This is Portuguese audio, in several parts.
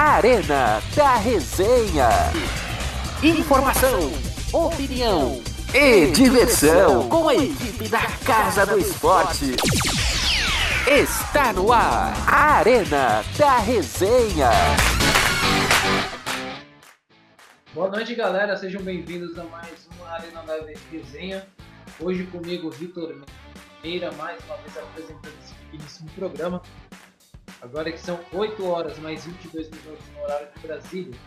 Arena da Resenha. Informação, opinião e diversão com a equipe da Casa do Esporte. Está no ar, Arena da Resenha. Boa noite, galera. Sejam bem-vindos a mais uma Arena da Resenha. Hoje comigo, Vitor Meira, mais uma vez apresentando esse pequeníssimo programa. Agora que são 8 horas mais 22 minutos no horário de Brasília,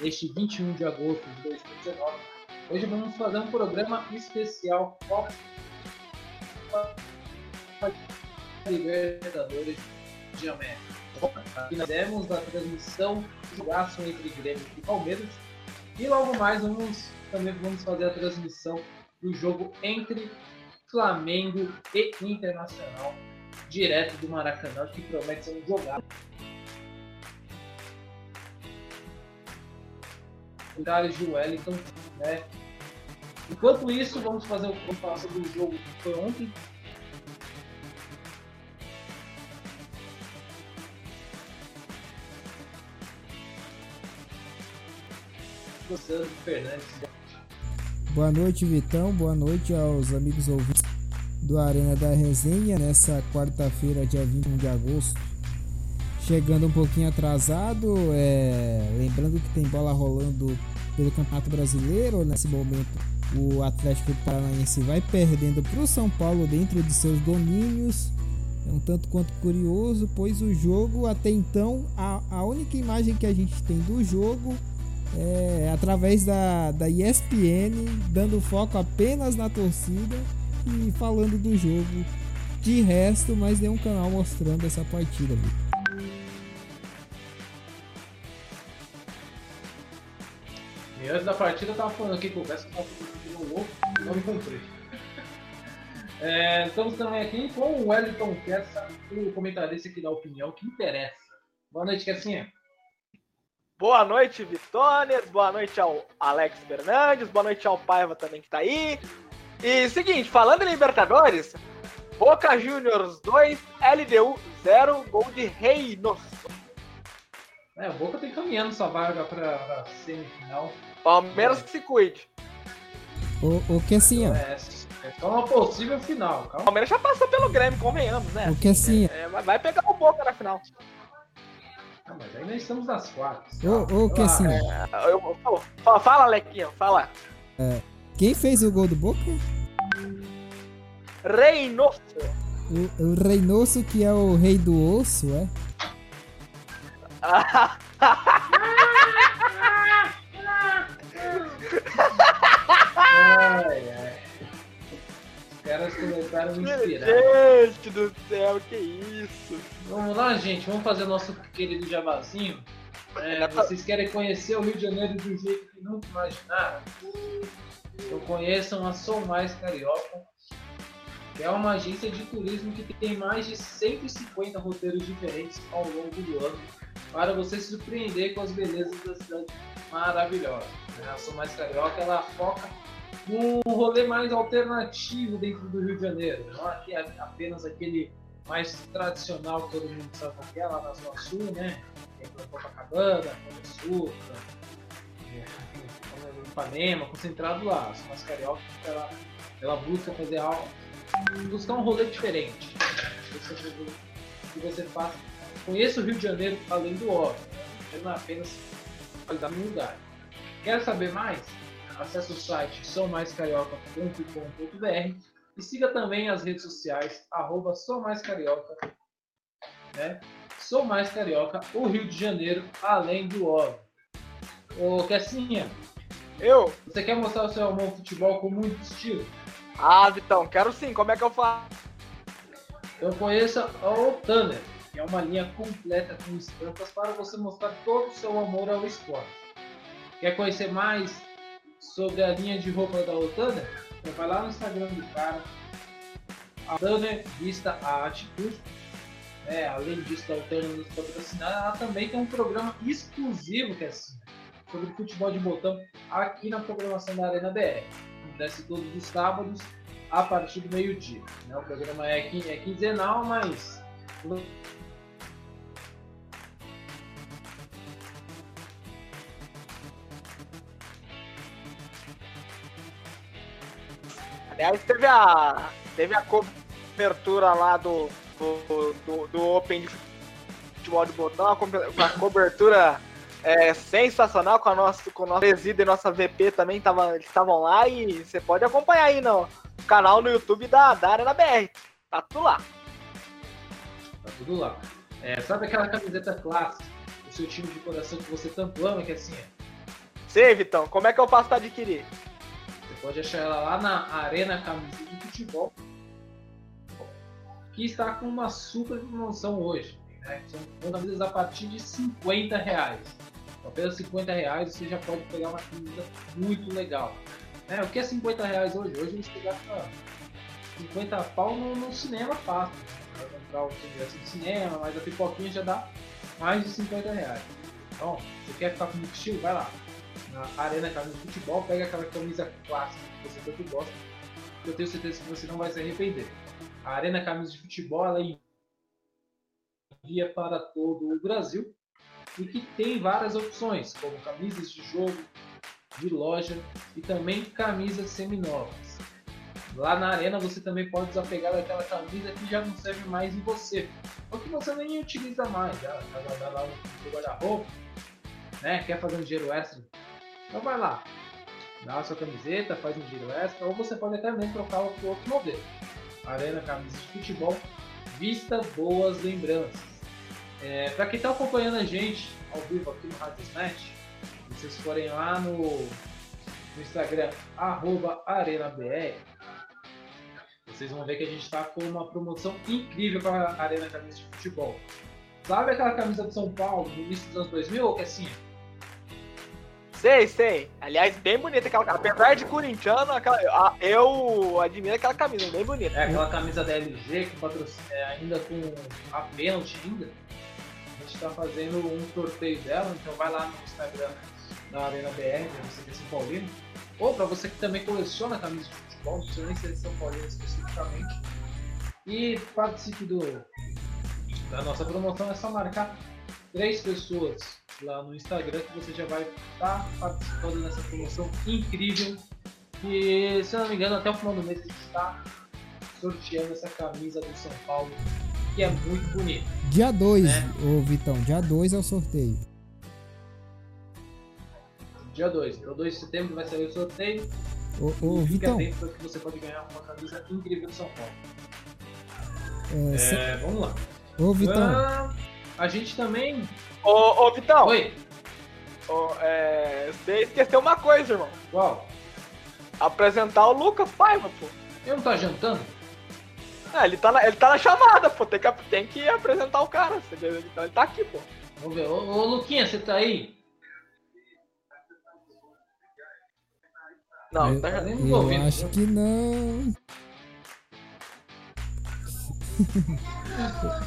neste 21 de agosto de 2019. Hoje vamos fazer um programa especial Copa Libertadores de América. Fizemos da transmissão do jogaço entre Grêmio e Palmeiras e logo mais vamos, também vamos fazer a transmissão do jogo entre Flamengo e Internacional, direto do Maracanã, que promete ser um jogado. Lugares de Wellington, né? Enquanto isso, vamos fazer o vamos falar sobre o jogo que foi ontem. Boa noite, Vitão. Boa noite aos amigos ouvintes do Arena da Resenha nessa quarta-feira, dia 21 de agosto. Chegando um pouquinho atrasado, é... lembrando que tem bola rolando pelo Campeonato Brasileiro. Nesse momento, o Atlético Paranaense vai perdendo para o São Paulo dentro de seus domínios. É um tanto quanto curioso, pois o jogo, até então, a, a única imagem que a gente tem do jogo é, através da, da ESPN, dando foco apenas na torcida e falando do jogo de resto, mas nenhum canal mostrando essa partida. Viu? E antes da partida eu tava falando aqui com o Vessa, tava falando um louco, não me comprei. É, estamos também aqui com o Wellington Kessa, o comentarista que dá opinião que interessa. Boa noite, Kessinha. Boa noite, Vitones. Boa noite ao Alex Fernandes. Boa noite ao Paiva também que tá aí. E seguinte, falando em Libertadores, Boca Juniors 2, LDU 0, gol de Reinos. É, o Boca tem caminhando sua vaga pra, pra semifinal. Palmeiras que se cuide. O, o que assim, ó. É, é só uma possível final, calma. Palmeiras já passou pelo Grêmio, convenhamos, né? O que assim, É, vai- vai pegar o Boca na final. Ah, mas ainda estamos nas quartas. o, o que assim. É, eu- eu- fala, fala, Lequinho, fala. Quem fez o gol do Boca? Reynoso. O, o Reynoso, que é o rei do osso, é? Ai, ai. Os caras começaram a me inspirar. Gente do céu, que isso. Vamos lá, gente, vamos fazer nosso querido jabazinho. É, vocês querem conhecer o Rio de Janeiro do jeito que nunca imaginaram? Então conheçam a Sou Mais Carioca, que é uma agência de turismo que tem mais de 150 roteiros diferentes ao longo do ano para você se surpreender com as belezas da cidade maravilhosa. A Sou Mais Carioca ela foca num rolê mais alternativo dentro do Rio de Janeiro, não aqui é apenas aquele mais tradicional que todo mundo sabe qual é, lá na Zona Sul, né? Tem Copacabana, Açúcar, é, Ipanema, concentrado lá. A Mas Carioca, ela, ela busca fazer algo, buscar um rolê diferente. Que você faça, conheça o Rio de Janeiro além do óbvio, né? não é apenas qualidade no lugar. Quer saber mais? Acesse o site soumaiscarioca.com.br e siga também as redes sociais, arroba Sou Mais Carioca, né? Sou Mais Carioca, o Rio de Janeiro, além do óbvio. Ô, Kessinha, Eu? você quer mostrar o seu amor ao futebol com muito estilo? Ah, Vitão, quero sim. Como é que eu faço? Então conheça o Tanner, que é uma linha completa com estampas para você mostrar todo o seu amor ao esporte. Quer conhecer mais sobre a linha de roupa da Otaner? Então vai lá no Instagram do cara, a Tanner Vista a Atitude. né? além disso, da Otaner nos patrocinar, ela também tem um programa exclusivo que é assim, sobre futebol de botão aqui na programação da Arena BR. Acontece todos os sábados a partir do meio-dia. Né? O programa é, é quinzenal, mas Aliás, teve a, teve a cobertura lá do, do, do, do Open de futebol de botão, a cobertura é, sensacional com, a nossa, com o nosso presídio e nossa VP também, tava, eles estavam lá e você pode acompanhar aí no canal no YouTube da, da Arena BR. Tá tudo lá. Tá tudo lá. É, sabe aquela camiseta clássica do seu time de coração que você tanto ama, que é assim? Sei, Vitão. Como é que eu faço pra adquirir? Você pode achar ela lá na Arena Camisa de Futebol, que está com uma super promoção hoje. Né? São camisas a partir de 50 reais. Com apenas 50 reais você já pode pegar uma camisa muito legal. É, o que é 50 reais hoje? Hoje a gente gasta 50 pau no, no cinema fácil. Vai comprar o ingresso de cinema, mas a pipoquinha já dá mais de 50 reais. Então, você quer ficar com muito estilo? Vai lá. Na Arena Camisa de Futebol, pega aquela camisa clássica que você tanto gosta. Eu tenho certeza que você não vai se arrepender. A Arena Camisa de Futebol ela envia para todo o Brasil e que tem várias opções, como camisas de jogo, de loja e também camisas seminovas. Lá na arena você também pode desapegar daquela camisa que já não serve mais em você, ou que você nem utiliza mais, já está lá no guarda-roupa, né? Quer fazer um dinheiro extra? Então vai lá, dá a sua camiseta, faz um giro extra, ou você pode até mesmo trocar por outro modelo. Arena Camisa de Futebol, vista boas lembranças. É, Para quem está acompanhando a gente ao vivo aqui no Rádio Smash, vocês forem lá no, no Instagram, ArenaBR, vocês vão ver que a gente está com uma promoção incrível com a Arena Camisa de Futebol. Sabe aquela camisa de São Paulo no início dos anos 2000 ou que é assim? Sei, sei. Aliás, bem bonita aquela Apesar de corintiano, aquela, eu admiro aquela camisa, bem bonita. É aquela camisa da LG com patrocínio, é, ainda com a pênalti ainda. A gente está fazendo um sorteio dela, então vai lá no Instagram da Arena BR, para você que é São Paulino. Ou para você que também coleciona camisas de futebol, não precisa nem ser São Paulino especificamente. E participe do, da nossa promoção, é só marcar três pessoas lá no Instagram que você já vai estar tá participando dessa promoção incrível. E se eu não me engano, até o final do mês a gente está sorteando essa camisa do São Paulo, que é muito bonita. Dia 2, né? ô Vitão, dia 2 é o sorteio. Dia 2, então 2 de setembro vai sair o sorteio. Ô, ô Vitão. atento que você pode ganhar uma camisa incrível do São Paulo. É, é, se... Vamos lá. Ô Vitão. Ah, a gente também Ô, ô Vitão. Oi. Ô, é, você esqueceu uma coisa, irmão. Qual? Apresentar o Lucas Paiva, pô. Ele não tá jantando? É, ele tá na, ele tá na chamada, pô. Tem que, tem que apresentar o cara. Ele, ele tá aqui, pô. Vamos ver. Ô, ô Luquinha, você tá aí? Não, eu, tá nem ouvindo. acho que não.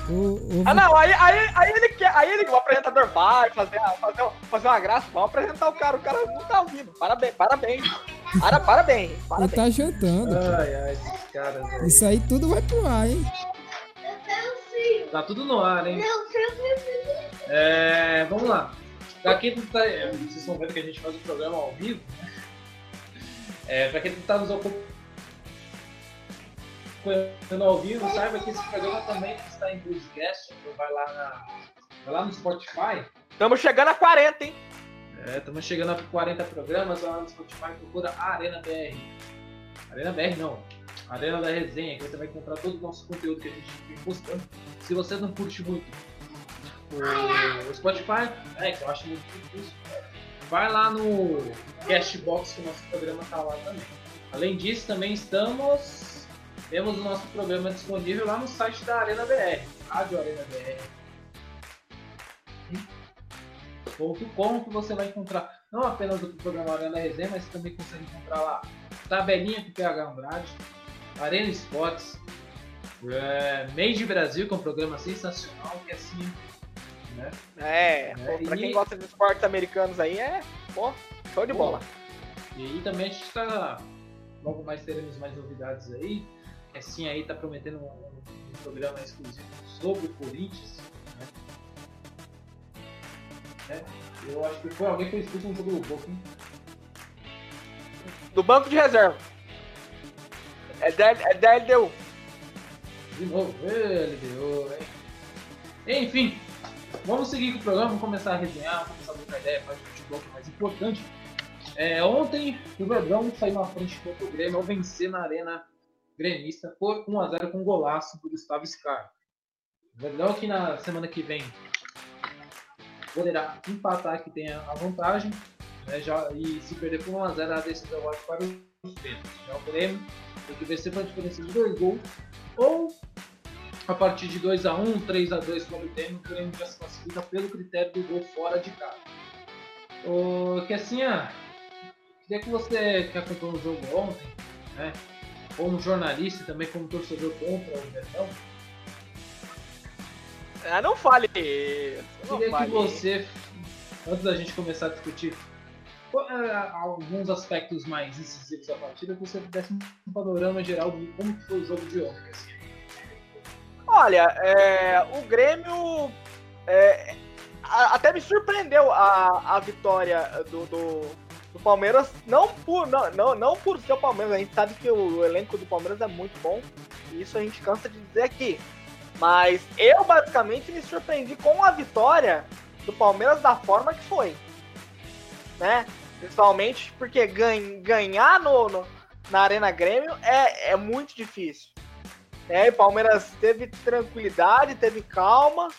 O, o... Ah não, aí, aí, aí ele quer, aí ele, o apresentador vai fazer, fazer, fazer uma graça, vamos apresentar o cara, o cara não tá ouvindo. Parabéns, parabéns. Para, parabéns, parabéns. Ele tá jantando. Ai, ai, esses caras. Aí. Isso aí tudo vai pro ar, hein? Tá tudo no ar, hein? É, vamos lá. Daqui tá. Vocês estão vendo que a gente faz o programa ao vivo, né? É, pra quem tá nos ocupando acompanhando ao vivo, saiba que esse programa também está em podcast. Então vai lá, na, vai lá no Spotify. Estamos chegando a 40, hein? É, estamos chegando a 40 programas. Lá no Spotify procura a Arena BR. Arena BR não. Arena da Resenha, que você vai encontrar todo o nosso conteúdo que a gente vem postando. Se você não curte muito o, Spotify, é, que eu acho muito difícil, vai lá no Castbox, que o nosso programa está lá também. Além disso, também estamos temos o nosso programa disponível lá no site da Arena BR, Rádio Arena BR. .com que você vai encontrar não apenas o programa Arena Resenha, mas você também consegue encontrar lá tabelinha com PH Andrade, Arena Esportes, é, Made Brasil, que é um programa sensacional, que é assim. Né? É, é pô, pra e... quem gosta de esportes americanos aí é pô, show de pô, bola. E também a gente está. Logo mais teremos mais novidades aí assim aí tá prometendo um, um, programa exclusivo sobre o Corinthians. Né? É, eu acho que foi alguém que foi expulso no jogo do Boca, hein? Do banco de reserva. É da, é da LDU. De novo, LDU, hein? Enfim, vamos seguir com o programa, vamos começar a resenhar, começar a trocar ideia, fazer futebol que é mais importante. É, ontem o Verdão saiu na frente contra o Grêmio ao vencer na Arena Gremista por 1x0 com um golaço do Gustavo Scar. O Verdão que na semana que vem poderá empatar que tenha a vantagem né, já, e se perder por 1x0 a decisão vai para os pênaltis. Já o Grêmio tem que vencer por diferença de dois gols ou a partir de 2x1, 3x2 como tem, o Grêmio já se classifica pelo critério do gol fora de casa. O que assim, ah, queria que você que acompanhou o jogo ontem, né, como jornalista também como torcedor contra o Verdão, ah, não fale. Não queria fale. que você, antes da gente começar a discutir é, alguns aspectos mais incisivos da partida, que você desse um panorama geral de como foi o jogo de ontem. Assim. Olha, é, o Grêmio é, até me surpreendeu a, a vitória do, do, do, Palmeiras, não por, não, não, não por ser o Palmeiras, a gente sabe que o, o elenco do Palmeiras é muito bom, e isso a gente cansa de dizer aqui. Mas eu basicamente me surpreendi com a vitória do Palmeiras da forma que foi. Né? Principalmente porque ganhar no, no, na Arena Grêmio é, é muito difícil. É, o Palmeiras teve tranquilidade, teve calma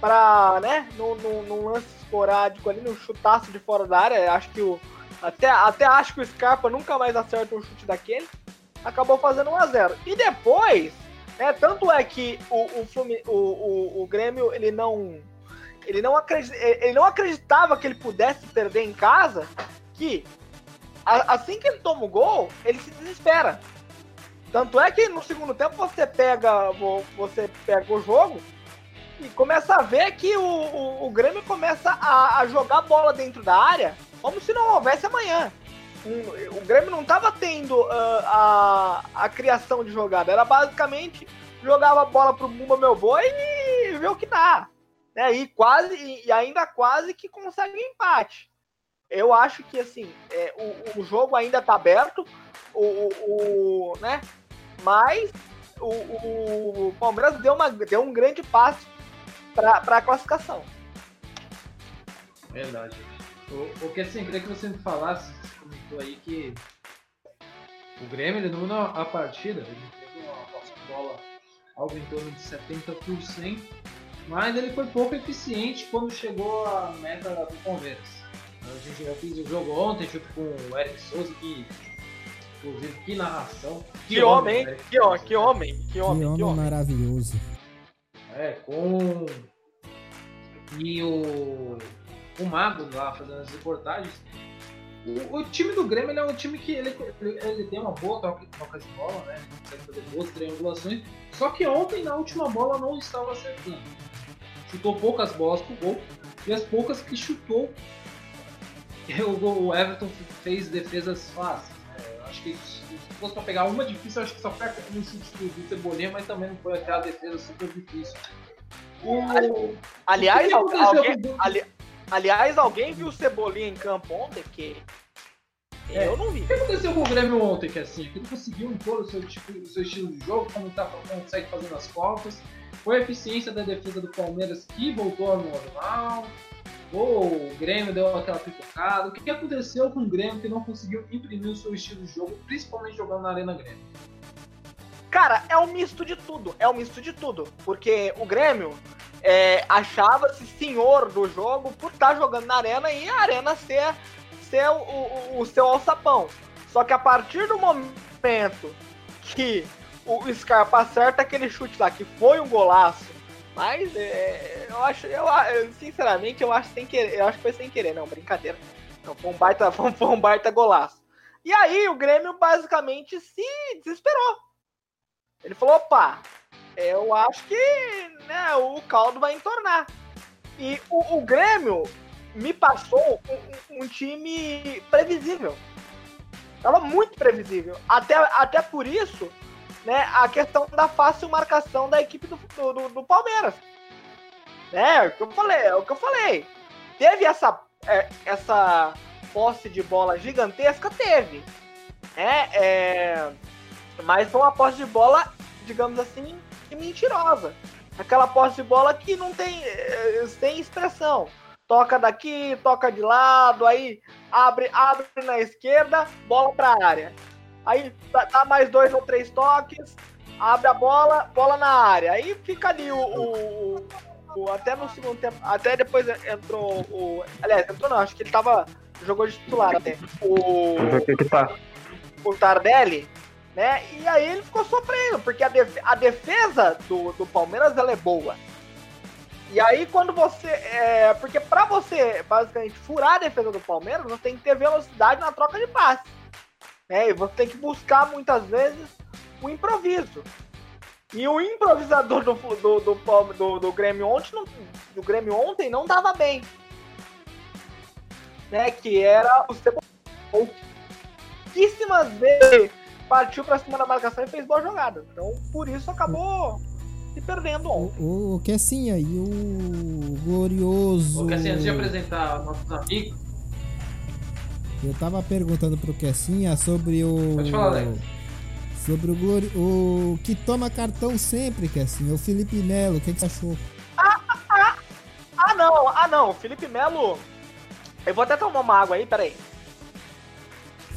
para, né, num, lance esporádico ali, num chutaço de fora da área. Acho que o. Até, até acho que o Scarpa nunca mais acerta um chute daquele. Acabou fazendo 1 a 0 E depois, é, tanto é que o, o, Flumin... o, o, o Grêmio ele não, ele, não acredit... ele não acreditava que ele pudesse perder em casa, que a, assim que ele toma o gol, ele se desespera. Tanto é que no segundo tempo você pega, você pega o jogo e começa a ver que o, o, o Grêmio começa a, a jogar bola dentro da área como se não houvesse amanhã um, o Grêmio não estava tendo uh, a, a criação de jogada, era basicamente jogava a bola pro Mumba Meu Boi e ver o que dá. Né? E quase, e ainda quase que consegue um empate. Eu acho que assim, é, o, o jogo ainda está aberto, o, o, o, né? mas o, o, o, Palmeiras deu, uma, deu um grande passo para a classificação. Verdade. O, o que assim, queria que você me falasse comentou aí que o Grêmio ele dominou a partida, ele teve uma bola algo em torno de 70%, mas ele foi pouco eficiente quando chegou à meta do Palmeiras. A gente já fez o jogo ontem junto com o Eric Souza, que inclusive que narração. Que, que homem, homem que, homem, que homem, que homem, que homem maravilhoso. É, com e o o Mago lá fazendo as reportagens. O, o, time do Grêmio é um time que ele, ele, ele tem uma boa troca, troca de bola, né? Ele consegue fazer boas triangulações. Só que ontem, na última bola, não estava acertando. Chutou poucas bolas pro gol. E as poucas que chutou, o Everton fez defesas fáceis. É, acho que se fosse para pegar uma difícil, acho que só foi aquele chute do Cebolinha, mas também não foi aquela defesa super difícil. O... Aliás, o alguém, ali, Aliás, alguém viu o Cebolinha em campo ontem? Que é. eu não vi. O que aconteceu com o Grêmio ontem, que é assim, que ele conseguiu impor o seu, tipo, o seu estilo de jogo, como tá, consegue fazendo as faltas, foi a eficiência da defesa do Palmeiras que voltou ao normal, ou o Grêmio deu aquela pipocada. O que aconteceu com o Grêmio que não conseguiu imprimir o seu estilo de jogo, principalmente jogando na Arena Grêmio? Cara, é um misto de tudo, é um misto de tudo, porque o Grêmio é, achava-se senhor do jogo por estar tá jogando na arena e a arena ser, ser o, o, o, seu alçapão. Só que a partir do momento que o Scarpa acerta aquele chute lá, que foi um golaço, mas é, eu acho, eu, sinceramente, eu acho sem querer, eu acho que foi sem querer, não, brincadeira. Não, foi um baita, foi um baita golaço. E aí o Grêmio basicamente se desesperou. Ele falou, opa, eu acho que né, o caldo vai entornar. E o, o Grêmio me passou um, um, time previsível. Tava muito previsível. Até, até por isso, né, a questão da fácil marcação da equipe do, do, do Palmeiras. É, é o que eu falei, é o que eu falei. Teve essa, é, essa posse de bola gigantesca? Teve. É, é Mas foi uma posse de bola, digamos assim, mentirosa. Aquela posse de bola que não tem, eh, sem expressão. Toca daqui, toca de lado, aí abre, abre na esquerda, bola para área. Aí dá mais dois ou três toques, abre a bola, bola na área. Aí fica ali o, o, o, até no segundo tempo, até depois entrou o, aliás, entrou não, acho que ele tava jogou de titular até. O o Tardelli, né? E aí ele ficou sofrendo, porque a, def a defesa do, do Palmeiras ela é boa. E aí quando você. É, porque para você basicamente furar a defesa do Palmeiras, você tem que ter velocidade na troca de passe. Né? E você tem que buscar muitas vezes o improviso. E o improvisador do, do, do, do, do Grêmio ontem não, do Grêmio ontem não dava bem. Né? Que era o Cebolinha. Pouquíssimas vezes partiu pra cima da marcação e fez boa jogada. Então, por isso acabou se perdendo ontem. O, o Kessinha e o Glorioso. O Kessinha, antes de apresentar nossos amigos. Eu tava perguntando pro Kessinha sobre o. Pode falar, Alex. Sobre o Glori... O que toma cartão sempre, Kessinha. O Felipe Melo. O que, que você achou? Ah, ah, ah, não. Ah, não. O Felipe Melo. Eu vou até tomar uma água aí, peraí.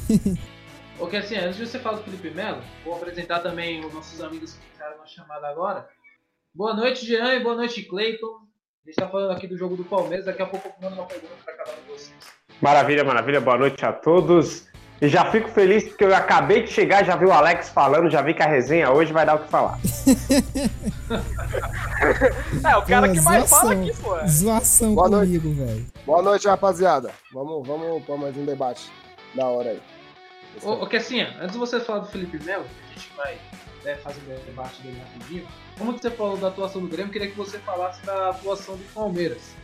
Ok, assim, antes de você falar do Felipe Melo, vou apresentar também os nossos amigos que ficaram na chamada agora. Boa noite, Jean, e boa noite, Cleiton. A gente está falando aqui do jogo do Palmeiras, daqui a pouco eu mando uma pergunta para cada um de vocês. Maravilha, maravilha, boa noite a todos. E já fico feliz porque eu acabei de chegar, já vi o Alex falando, já vi que a resenha hoje vai dar o que falar. é, o cara pô, que mais fala aqui, pô. Zoação boa comigo, velho. Boa noite, rapaziada. Vamos, vamos para mais um debate da hora aí. Ô, ô assim, antes de você falar do Felipe Melo, a gente vai né, fazer o debate dele rapidinho. Como você falou da atuação do Grêmio, queria que você falasse da atuação do Palmeiras.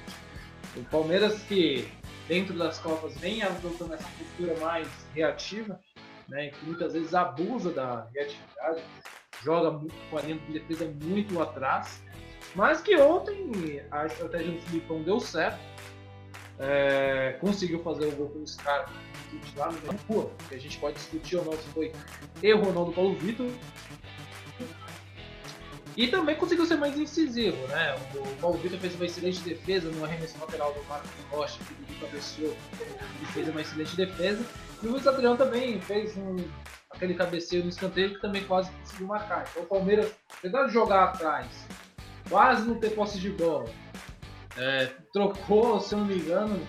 O Palmeiras que dentro das Copas vem adotando essa postura mais reativa, né, que muitas vezes abusa da reatividade, joga com a linha de defesa muito atrás, mas que ontem a estratégia do Filipão deu certo, é, conseguiu fazer o gol com os caras lá no Pô, que a gente pode discutir ou não se foi erro ou não do Paulo Vitor. E também conseguiu ser mais incisivo, né? O Paulo Vitor fez uma excelente defesa no arremesso lateral do Marcos Rocha, que o cabeceou e fez uma excelente defesa. E o Luiz Adriano também fez um, aquele cabeceio no escanteio que também quase conseguiu marcar. Então o Palmeiras, apesar de jogar atrás, quase não ter posse de bola, é, trocou, se eu não me engano,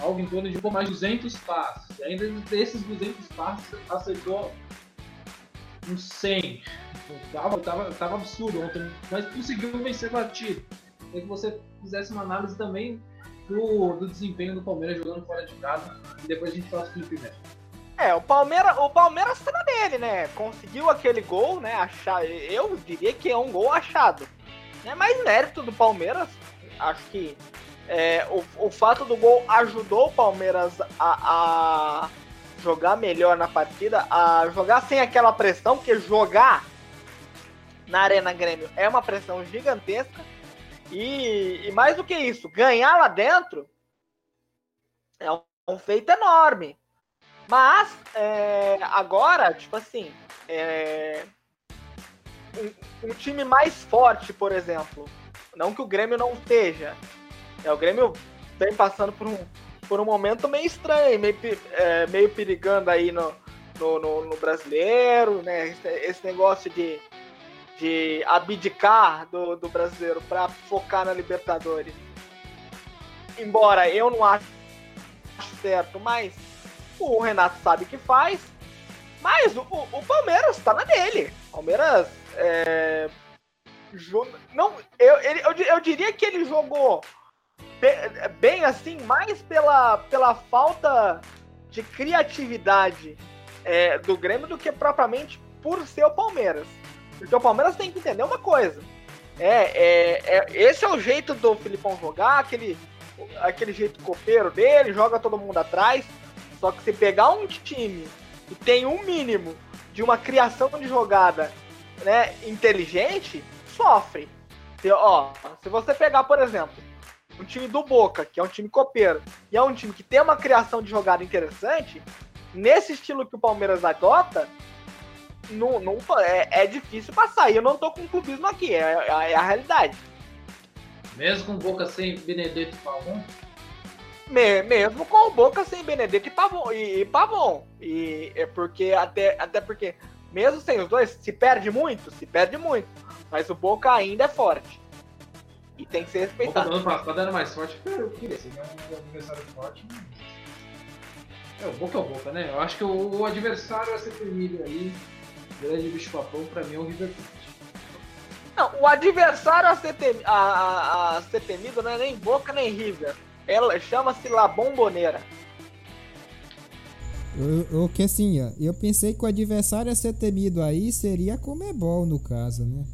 algo em torno de um mais de 200 passes. E ainda desses 200 passes, aceitou uns 100. Tava, tava, tava absurdo ontem, mas conseguiu vencer batido. Queria que você fizesse uma análise também do, do desempenho do Palmeiras jogando fora de casa e depois a gente fala sobre o Felipe É, o Palmeiras, o Palmeiras tá na dele, né? Conseguiu aquele gol, né? Achar, eu diria que é um gol achado. É mais mérito do Palmeiras. Acho que é, o, o fato do gol ajudou o Palmeiras a, a, jogar melhor na partida, a jogar sem aquela pressão, porque jogar na Arena Grêmio é uma pressão gigantesca. E, e mais do que isso, ganhar lá dentro é um, feito enorme. Mas é, agora, tipo assim, é, um, um time mais forte, por exemplo, não que o Grêmio não esteja, é, o Grêmio vem passando por um, por um momento meio estranho, meio, é, meio perigando aí no, no, no, no brasileiro, né? Esse, esse, negócio de, de abdicar do, do brasileiro para focar na Libertadores. Embora eu não acho certo, mas o Renato sabe que faz. Mas o, o Palmeiras está na dele. Palmeiras é, não, eu, ele, eu, eu diria que ele jogou bem assim, mais pela, pela falta de criatividade é, do Grêmio do que propriamente por ser o Palmeiras. Porque o Palmeiras tem que entender uma coisa. É, é, é, esse é o jeito do Filipão jogar, aquele, aquele jeito copeiro dele, joga todo mundo atrás. Só que se pegar um time que tem um mínimo de uma criação de jogada né, inteligente, sofre. Se, ó, se você pegar, por exemplo, um time do Boca, que é um time copeiro, e é um time que tem uma criação de jogada interessante, nesse estilo que o Palmeiras adota, não, não, é, é difícil passar. E eu não tô com clubismo aqui, é, é, é a realidade. Mesmo com Boca sem Benedetto e Pavon? Me, mesmo com o Boca sem Benedetto e Pavon. E, e Pavon. E é porque, até, até porque, mesmo sem os dois, se perde muito? Se perde muito. Mas o Boca ainda é forte. E tem que ser respeitado. O ano passado era mais forte que eu queria. Se é um adversário forte, é, o Boca é o Boca, né? Eu acho que o, o adversário a ser temido aí, grande bicho papão, pra mim é o River Plate. Não, o adversário a ser, tem, a, a, a ser temido não é nem Boca nem River. Ela chama-se La Bombonera. O que assim, ó, eu pensei que o adversário a ser temido aí seria a Comebol, no caso, né?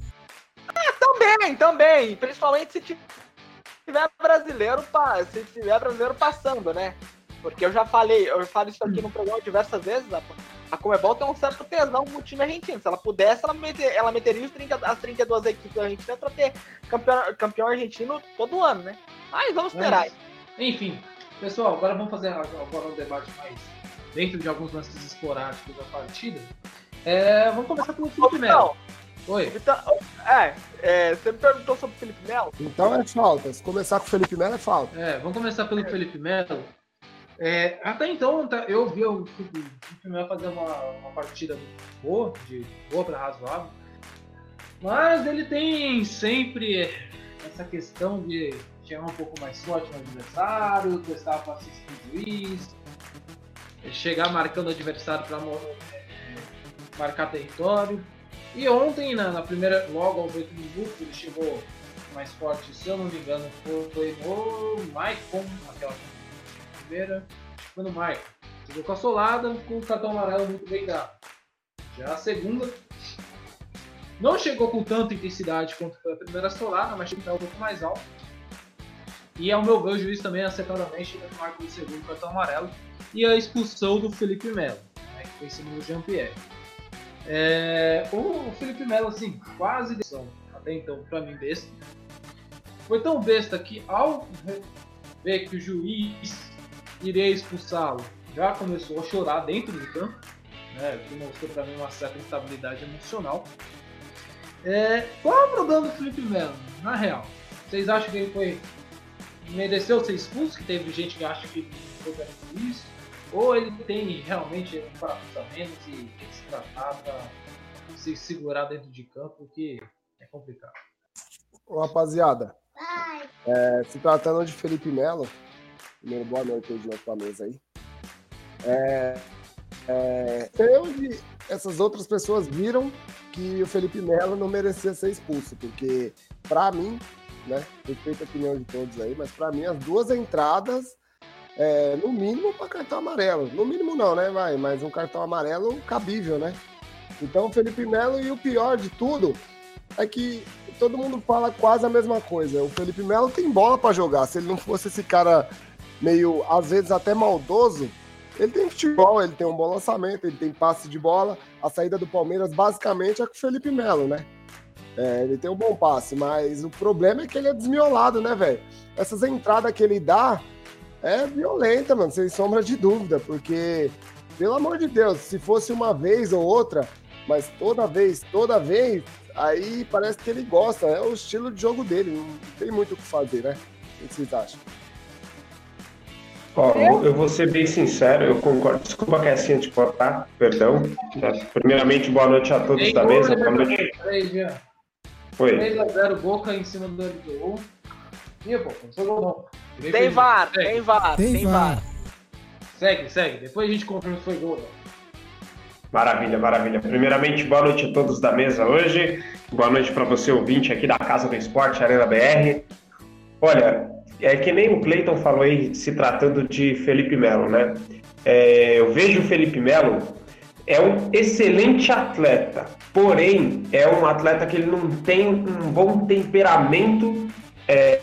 É, também, também. Principalmente se tiver brasileiro, se tiver brasileiro passando, né? Porque eu já falei, eu falo isso aqui no programa diversas vezes, a, a Comebol tem um certo tesão no time argentino. Se ela pudesse, ela, meter, ela meteria os 30, as 32 equipes argentinas para ter campeão, campeão argentino todo ano, né? Mas vamos esperar. É Enfim, pessoal, agora vamos fazer agora um debate mais dentro de alguns lances esporádicos da partida. É, vamos começar pelo Felipe Melo. Oi. Vitão, é, é, você me perguntou sobre o Felipe Melo? Então é falta. Se começar com o Felipe Melo, é falta. É, vamos começar pelo é. Felipe Melo. É, até então, tá, eu vi o Felipe fazer uma, uma partida boa, de boa para razoável, mas ele tem sempre essa questão de chegar um pouco mais forte no adversário, testar a paciência do juiz, chegar marcando o adversário para marcar território. E ontem, na, na, primeira, logo aos 8 minutos, ele chegou mais forte, se eu não me engano, foi no Maicon, aquela primeira, foi no Maicon. Chegou com a solada, com o cartão amarelo muito bem dado. Já a segunda, não chegou com tanta intensidade quanto foi a primeira solada, mas chegou um pouco mais alto. E ao meu ver, o juiz também acertadamente marca o segundo cartão amarelo e a expulsão do Felipe Melo, né, que foi em cima do Jean-Pierre. É, o Felipe Melo, assim, quase decisão, até então, para mim, besta. Foi tão besta que ao ver que o juiz iria expulsá-lo, já começou a chorar dentro do campo, né, que mostrou para mim uma certa instabilidade emocional. É, qual é o problema do Felipe Melo, na real? Vocês acham que ele foi mereceu ser expulso? Que teve gente que acha que foi isso? Ou ele tem realmente um parafusamento e tem que se tratar para se segurar dentro de campo, que é complicado. Ô, rapaziada, é, se tratando de Felipe Melo, primeiro boa noite novo pra mesa aí. É, é, essas outras pessoas viram que o Felipe Melo não merecia ser expulso, porque para mim, né, respeito a opinião de todos aí, mas para mim as duas entradas é, no mínimo para cartão amarelo. No mínimo não, né? Vai, mas um cartão amarelo cabível, né? Então o Felipe Melo e o pior de tudo é que todo mundo fala quase a mesma coisa. O Felipe Melo tem bola para jogar. Se ele não fosse esse cara meio, às vezes até maldoso, ele tem futebol, ele tem um bom lançamento, ele tem passe de bola. A saída do Palmeiras basicamente é com o Felipe Melo, né? É, ele tem um bom passe, mas o problema é que ele é desmiolado, né, velho? Essas entradas que ele dá, é violenta, mano, sem sombra de dúvida, porque, pelo amor de Deus, se fosse uma vez ou outra, mas toda vez, toda vez, aí parece que ele gosta, é o estilo de jogo dele, não tem muito o que fazer, né? O que vocês acham? Ó, eu vou ser bem sincero, eu concordo. Desculpa que é assim te cortar, perdão. Primeiramente, boa noite a todos da mesa. Boa noite. Foi. 3x0 Boca em cima do LDU. Ih, pô, não foi gol não. Tem VAR, tem VAR, tem VAR. Segue, segue. Depois a gente confirma se foi gol. Maravilha, maravilha. Primeiramente, boa noite a todos da mesa hoje. Boa noite para você, ouvinte aqui da Casa do Esporte, Arena BR. Olha, é que nem o Cleiton falou aí, se tratando de Felipe Melo, né? É, eu vejo o Felipe Melo é um excelente atleta, porém é um atleta que ele não tem um bom temperamento é,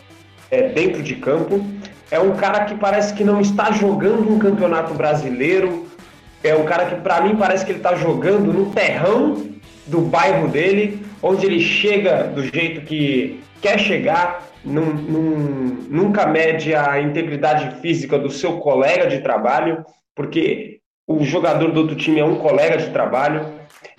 é, dentro de campo. É um cara que parece que não está jogando um campeonato brasileiro. É um cara que, para mim, parece que ele está jogando no terrão do bairro dele, onde ele chega do jeito que quer chegar, num, num, nunca mede a integridade física do seu colega de trabalho, porque o jogador do outro time é um colega de trabalho.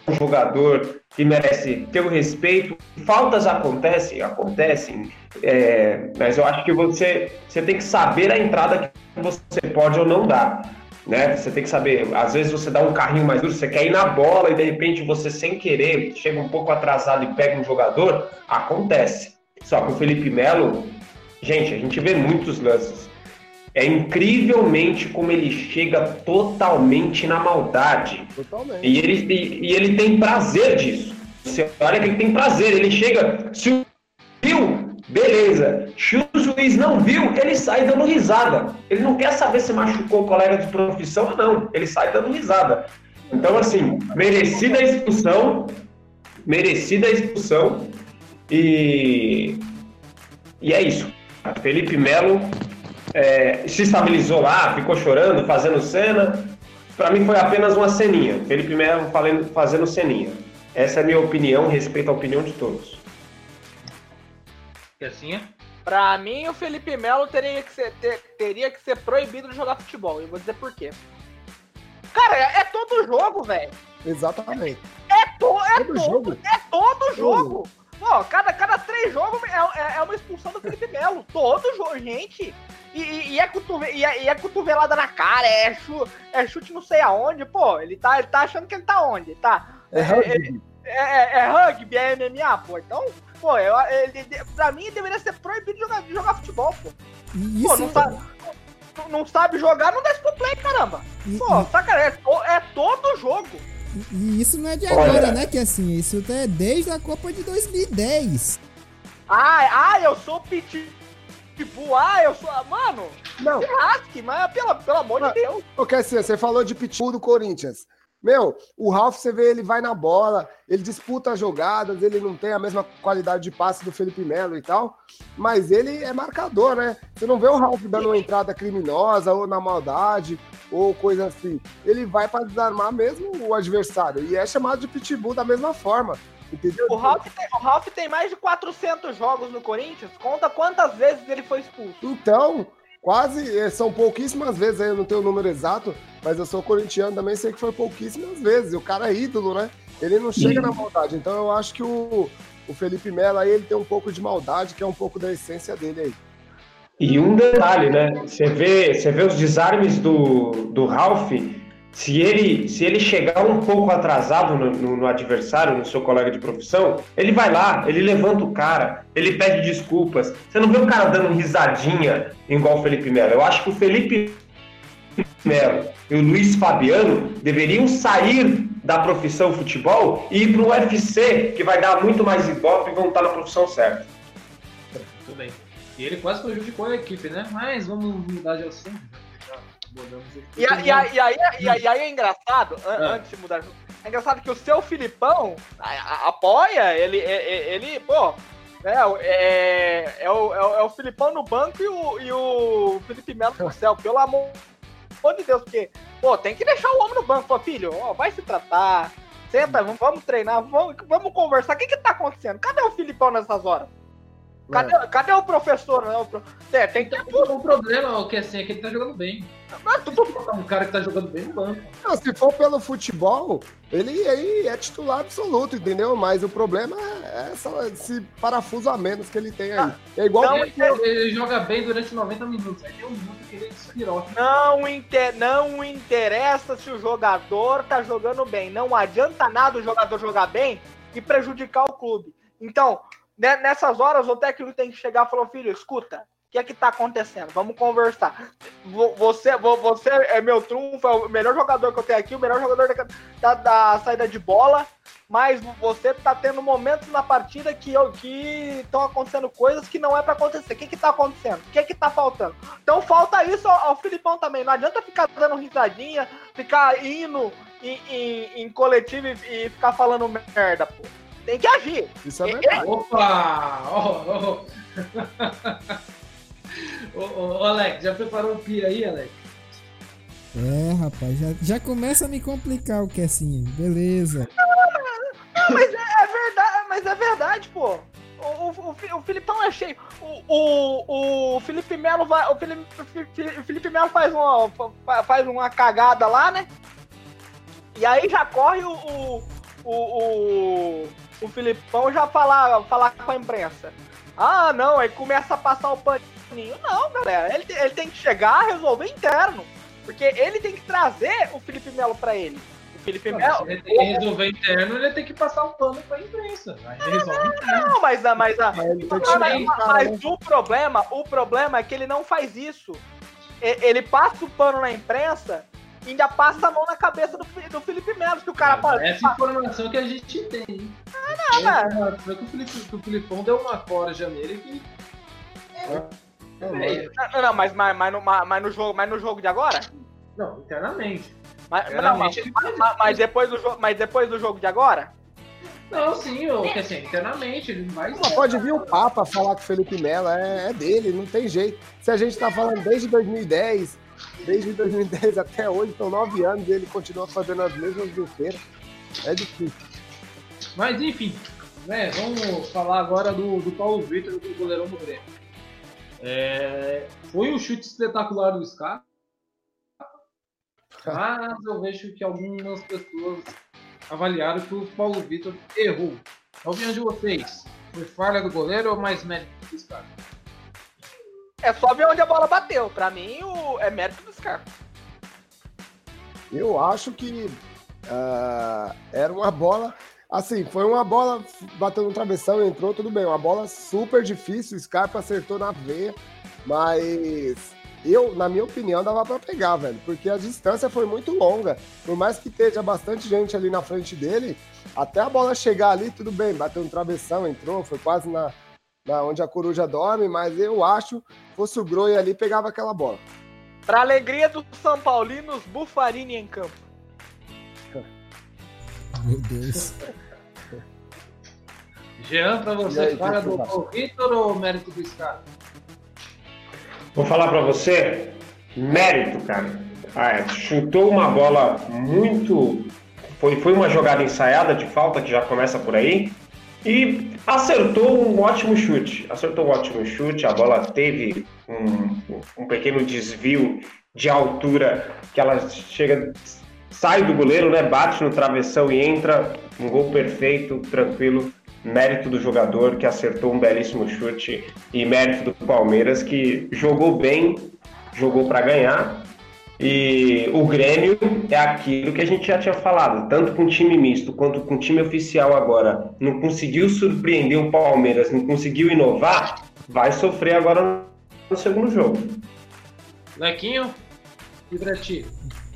Um jogador que merece ter o respeito. Faltas acontecem, acontecem, é, mas eu acho que você, você tem que saber a entrada que você pode ou não dar. Né? Você tem que saber, às vezes você dá um carrinho mais duro, você quer ir na bola e de repente você sem querer chega um pouco atrasado e pega um jogador, acontece. Só que o Felipe Melo, gente, a gente vê muitos lances. É incrivelmente como ele chega totalmente na maldade. Totalmente. E ele, e, e ele tem prazer disso. Você olha que ele tem prazer, ele chega. Se viu, beleza. Se o juiz não viu, ele sai dando risada. Ele não quer saber se machucou o colega de profissão ou não. Ele sai dando risada. Então, assim, merecida a expulsão. Merecida a expulsão. E, e é isso. Felipe Melo é, se estabilizou lá, ficou chorando, fazendo cena. Para mim foi apenas uma ceninha. Felipe Melo fazendo, ceninha. Essa é a minha opinião, respeito à opinião de todos. E assim? Pra mim, o Felipe Melo teria que ser, ter, teria que ser proibido de jogar futebol. Eu vou dizer por quê. Cara, é, é todo jogo, velho. Exatamente. É, to, é todo, todo jogo. É todo jogo. Pô, cada, cada três jogos é, é, é uma expulsão do Felipe Melo. Todo jogo, gente. E, e, e, é cotovela, e, é, e é cotovelada na cara, é, chu, é chute não sei aonde. Pô, ele tá, ele tá achando que ele tá onde? Tá. É, rugby. É, é, é, rugby, é MMA, pô. Então, pô, eu, ele, pra mim deveria ser proibido de jogar, de jogar futebol, pô. Isso pô, não sabe, não, não sabe jogar, não desce pro play, caramba. Pô, saca, é, é todo jogo. E isso não é de agora, Olha. né? Que assim, isso é desde a Copa de 2010. Ah, ah, eu sou piti Pitbull, ah, eu sou. Mano, não. rasque, mas pelo, pelo amor de Deus. Ô, Cassia, você falou de Pitbull do Corinthians. Meu, o Ralf, você vê, ele vai na bola, ele disputa as jogadas, ele não tem a mesma qualidade de passe do Felipe Melo e tal, mas ele é marcador, né? Você não vê o Ralf dando uma entrada criminosa ou na maldade ou coisa assim. Ele vai para desarmar mesmo o adversário e é chamado de pitbull da mesma forma. Entendeu? O Ralf, tem, o Ralf tem mais de 400 jogos no Corinthians. Conta quantas vezes ele foi expulso. Então, quase, é, são pouquíssimas vezes, eu não tenho o número exato, mas eu sou corintiano também, sei que foi pouquíssimas vezes. O cara é ídolo, né? Ele não chega Sim. na maldade. Então eu acho que o, o Felipe Melo aí ele tem um pouco de maldade, que é um pouco da essência dele aí. E um detalhe, né? Você vê, você vê os desarmes do, do Ralph se ele, se ele chegar um pouco atrasado no, no, no, adversário, no seu colega de profissão, ele vai lá, ele levanta o cara, ele pede desculpas. Você não vê o cara dando risadinha igual o Felipe Melo. Eu acho que o Felipe Melo e o Luiz Fabiano deveriam sair da profissão futebol e ir para o UFC, que vai dar muito mais ibope e vão estar na profissão certa. Tudo bem. E ele quase prejudicou a equipe, né? Mas vamos mudar de assunto. E, e, e, aí, e, aí, e aí é engraçado, an é. antes de mudar, é engraçado que o seu Filipão apoia, ele, ele, pô, é, é, é, o, é, o Filipão no banco e o, e o Felipe Melo no céu, pelo amor de Deus, porque, pô, tem que deixar o homem no banco, pô, filho, ó, vai se tratar, senta, vamos treinar, vamos, vamos conversar, o que que tá acontecendo? Cadê o Filipão nessas horas? Cadê, é. cadê o professor? Né? O pro... é, tem que ter um problema, o que assim, é que ele tá jogando bem. Mas tu um cara que tá jogando bem no banco. Não, se for pelo futebol, ele, ele é titular absoluto, entendeu? Mas o problema é essa, esse parafuso a menos que ele tem aí. É igual não, ele, ele, joga bem durante 90 minutos. Aí tem um minuto que ele despirou. Não, inter, não interessa se o jogador tá jogando bem. Não adianta nada o jogador jogar bem e prejudicar o clube. Então, né, nessas horas, o técnico tem que chegar e falar, filho, escuta, que é que tá acontecendo? Vamos conversar. Você, você é meu trunfo, é o melhor jogador que eu tenho aqui, o melhor jogador da, da, da saída de bola, mas você tá tendo momentos na partida que estão acontecendo coisas que não é para acontecer. O que que tá acontecendo? O que que tá faltando? Então falta isso ao, ao Filipão também. Não adianta ficar dando risadinha, ficar indo em, em, em coletivo e, e ficar falando merda, pô tem que agir. Isso é verdade. Opa! Oh, oh. ô, Alex, já preparou um pia aí, Alex? É, rapaz, já, já começa a me complicar o que assim, beleza. Não, mas é, é, verdade, mas é verdade, pô. O, o, o, Filipão é cheio. O, o, o Felipe Melo vai. O Felipe, o Felipe Melo faz uma, faz uma cagada lá, né? E aí já corre o, o, o, o Filipão já falar, falar com a imprensa. Ah, não, aí começa a passar o paninho. Não, galera, ele, ele tem que chegar, resolver interno. Porque ele tem que trazer o Felipe Melo pra ele. O Felipe Melo. Se ele tem que resolver interno, ele tem que passar o pano pra imprensa. Aí ele resolve interno. Não, mas, mas, mas, Mas que mas, cara, mas né? o problema, o problema é que ele não faz isso. Ele passa o pano na imprensa ainda passa a mão na cabeça do, do Felipe Melo, que o cara pode. Essa informação que a gente tem. hein? não, velho. informação é que o, Felipe, que o Filipão deu uma corja nele que. É, Não, não, mas, mas, mas, no, mas, no jogo, mas no jogo de agora? não, internamente. Mas, não, Internamente mas, ele mas- mas- mas depois do jogo, mas depois do jogo de agora? Não, sim, ou, quer dizer, internamente, ele vai. Mas pode vir o Papa falar com o Felipe Melo, é, é dele, não tem jeito. Se a gente tá falando desde 2010, desde 2010 até hoje, são nove anos e ele continua fazendo as mesmas besteiras. É difícil. Mas enfim, né, vamos falar agora do, do Paulo Vitor, do goleirão do Grêmio. É, foi um chute espetacular do Scar. Mas eu vejo que algumas pessoas avaliaram que o Paulo Vitor errou. A opinião de vocês, foi falha do goleiro ou mais mérito do Scar? É só ver onde a bola bateu. Pra mim, o, é mérito dos caras. Eu acho que ah, era uma bola. Assim, foi uma bola, bateu no travessão, entrou, tudo bem. Uma bola super difícil, o Scarpa acertou na veia, mas eu, na minha opinião, dava pra pegar, velho, porque a distância foi muito longa. Por mais que esteja bastante gente ali na frente dele, até a bola chegar ali, tudo bem, bateu no travessão, entrou, foi quase na, na onde a coruja dorme, mas eu acho, fosse o Groi ali, pegava aquela bola. Pra alegria dos São Paulinos, Bufarini em campo. Meu Deus. Jean, pra E você, aí, falha que do Vitor ou mérito do Scar? Vou falar pra você, mérito, cara. Ah, é, chutou uma bola muito. Foi, foi uma jogada ensaiada de falta que já começa por aí. E acertou um ótimo chute. Acertou um ótimo chute. A bola teve um, um pequeno desvio de altura que ela chega, sai do goleiro, né? Bate no travessão e entra. Um gol perfeito, tranquilo. Mérito do jogador que acertou um belíssimo chute e mérito do Palmeiras que jogou bem, jogou para ganhar. E o Grêmio é aquilo que a gente já tinha falado, tanto com time misto quanto com time oficial agora, não conseguiu surpreender o Palmeiras, não conseguiu inovar, vai sofrer agora no segundo jogo. Lequinho e pra ti?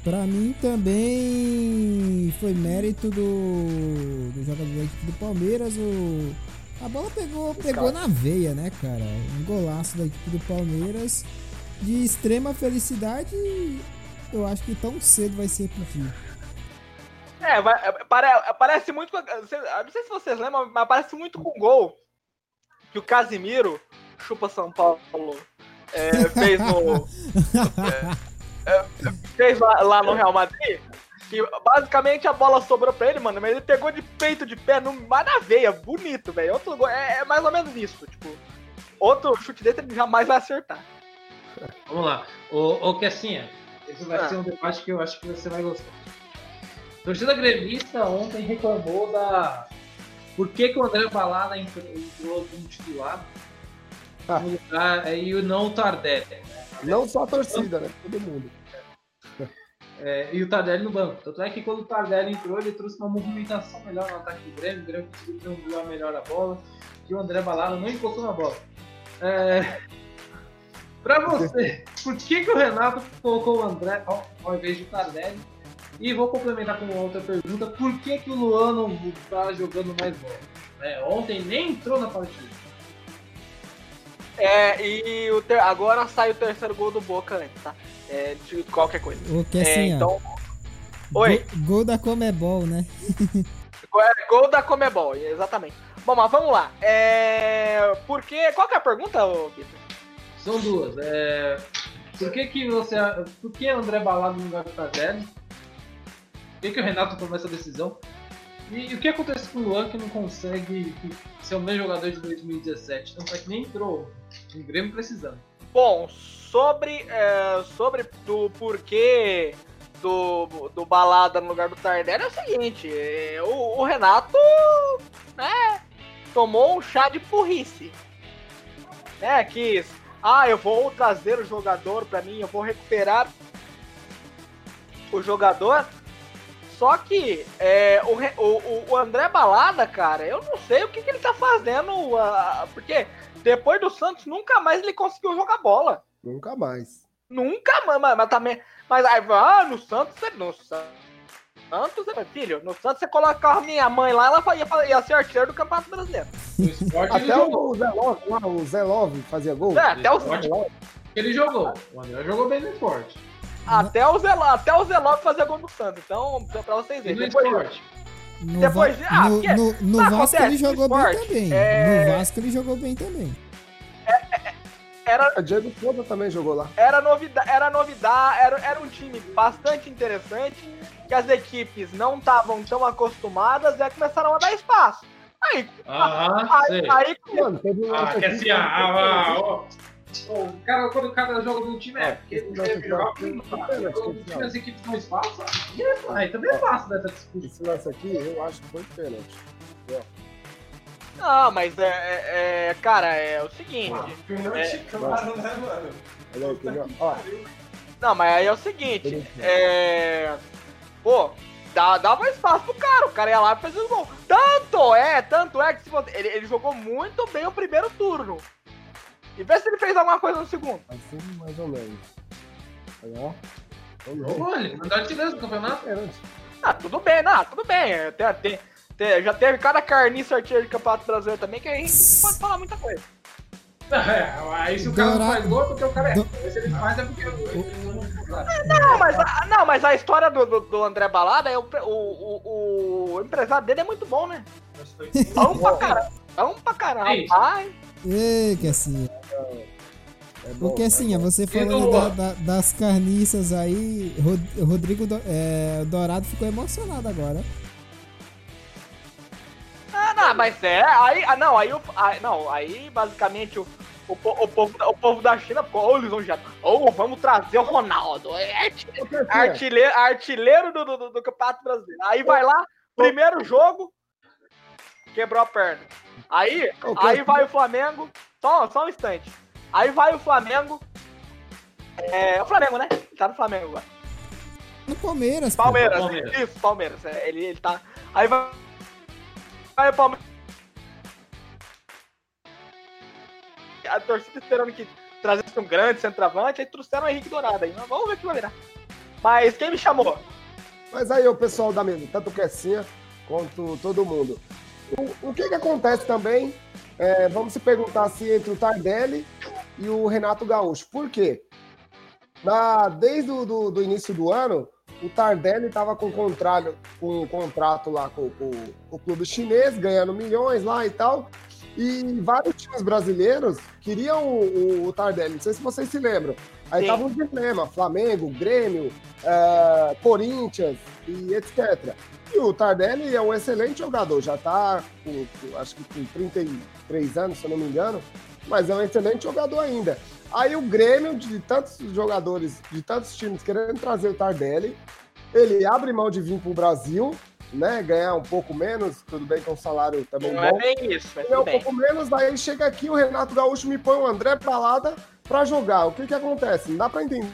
Pra mim também foi mérito do, do jogador da equipe do Palmeiras. O, a bola pegou, pegou na veia, né, cara? Um golaço da equipe do Palmeiras de extrema felicidade. Eu acho que tão cedo vai ser repetido. É, é, pare- parece muito. com- Não sei se vocês lembram, mas parece muito com o gol que o Casimiro, chupa São Paulo, é, fez no. é, é, fez lá, lá no Real Madrid. Que basicamente a bola sobrou pra ele, mano, mas ele pegou de peito de pé, no, na veia, bonito, velho. Outro gol, é, é mais ou menos isso, tipo. Outro chute dele ele jamais vai acertar. Vamos lá. Ô, ô Kessinha, esse vai Ah. ser um debate que eu acho que você vai gostar. A torcida gremista ontem reclamou da. Por que, que o André Balada entrou como titular Ah. lugar, é, e o não o Tardelli? né? Não só a torcida, né? Todo mundo. É, e o Tardelli no banco. Tanto é que quando o Tardelli entrou, ele trouxe uma movimentação melhor no ataque do Grêmio. O Grêmio conseguiu triangular melhor a bola. E o André Balada não encostou na bola. É... Pra você, por que, que o Renato colocou o André ao, ao invés de Tardelli? E vou complementar com uma outra pergunta: por que, que o Luan não tá jogando mais bola? É, ontem nem entrou na partida. É, e o ter- agora sai o terceiro gol do Boca antes, tá? É, de qualquer coisa. O que É, assim, ó, então, oi. Gol, gol da Comebol, né? É, Gol da Comebol, exatamente. Bom, mas vamos lá. É... Por que... Qual que é a pergunta, Vitor? São duas. É... Por que que você... Por que André Balado no lugar do Tardelli? Por que, que o Renato tomou essa decisão? E, o que acontece com o Luan que não consegue ser o mesmo jogador de 2017? Tanto é que nem entrou no Grêmio precisando. Bom, sobre, é, sobre do porquê do, do Balada no lugar do Tardelli é o seguinte: é, o, o Renato, né, tomou um chá de burrice. Né, quis, ah, eu vou trazer o jogador para mim, eu vou recuperar o jogador. Só que é, o, o, o André Balada, cara, eu não sei o que, que ele tá fazendo, uh, porque depois do Santos nunca mais ele conseguiu jogar bola. Nunca mais. Nunca, mas, mas também. Mas aí, ah, no Santos, no Santos, filho, no Santos você colocava a minha mãe lá, ela ia, ia ser artilheiro do Campeonato Brasileiro. até o Zé Love, lá, o Zé Love fazia gol. É, até o Zé Love. Ele jogou. O André jogou bem no esporte. Até o Zé, até o Zé Love fazia gol no Santos. Então, pra vocês verem. Depois, no, depois, Va ah, no, no, no Vasco ele jogou esporte, bem também. É... No Vasco ele jogou bem também. É, é, era, a Diego Souza também jogou lá. Era novidade, era novidade, era, era um time bastante interessante, que as equipes não estavam tão acostumadas e aí começaram a dar espaço. Aí, ah, aí, aí, aí mano, teve um ah, que assim, ah, ah, ah, o cara, quando o cara joga no time, é, porque ele deve jogar time, as equipes não espaço, aí também é fácil dessa disputa. Esse lance aqui, eu acho que foi pênalti. Não, mas é, é, é, Cara, é o seguinte. é, claro, né, mano? Não, mas aí é o seguinte. É. Pô, dá, dava espaço pro cara. O cara ia lá e fez o gol. Tanto é, tanto é que se você, ele, ele jogou muito bem o primeiro turno. E vê se ele fez alguma coisa no segundo. Assim, mais ou menos. Aí, ó. Jogou ele, mandou artilheiro do campeonato. Ah, tudo bem, não, tudo bem. Tem, tem, já teve cada carniça artilheiro de campeonato brasileiro também, que a gente pode falar muita coisa. É, aí se o cara não faz gol, é porque o cara é. Se ele faz, é porque. Não, mas, a, não, mas a história do, do, do André Balada é o, o, o, o, empresário dele é muito bom, né? Bom pra caralho. Bom pra caralho. Ai. Ei, que assim. É Porque assim, você falando da, da, das carniças aí, Rodrigo é, Dourado ficou emocionado agora. Ah, mas é, aí, ah, não, aí, aí, não, aí basicamente o, o, o, povo, o povo da China ficou, ô lisonjeado, ou vamos trazer o Ronaldo, é artilheiro, artilheiro do, do, do Campeonato Brasileiro. Aí vai lá, primeiro jogo, quebrou a perna. Aí, aí vai o Flamengo, só, só um instante. Aí vai o Flamengo, é o Flamengo, né? tá no Flamengo agora. No Palmeiras. Palmeiras, Palmeiras. isso, Palmeiras. É, ele, ele tá. Aí vai Aí o Palmeiras. A torcida esperando que trazesse um grande centroavante, aí trouxeram o Henrique Dourado aí. Vamos ver o que vai virar. Mas quem me chamou? Mas aí o pessoal da mesa, tanto o Kessinha quanto todo mundo. O, o que que acontece também? É, vamos se perguntar assim entre o Tardelli e o Renato Gaúcho. Por quê? Na, desde o do, início do ano, o Tardelli estava com, com um contrato lá com, com, com, o clube chinês, ganhando milhões lá e tal. E vários times brasileiros queriam o, o Tardelli, não sei se vocês se lembram. Aí Sim. tava um dilema, Flamengo, Grêmio, uh, Corinthians e etc. E o Tardelli é um excelente jogador, já está com, acho que com 33 anos, se eu não me engano, mas é um excelente jogador ainda. Aí o Grêmio, de tantos jogadores, de tantos times querendo trazer o Tardelli, ele abre mão de vir para o Brasil, né? Ganhar um pouco menos, tudo bem que é um salário também Não é bom. é bem isso, mas um bem. pouco menos, aí chega aqui, o Renato Gaúcho me põe o André Pralada para jogar. O que que acontece? Não dá para entender.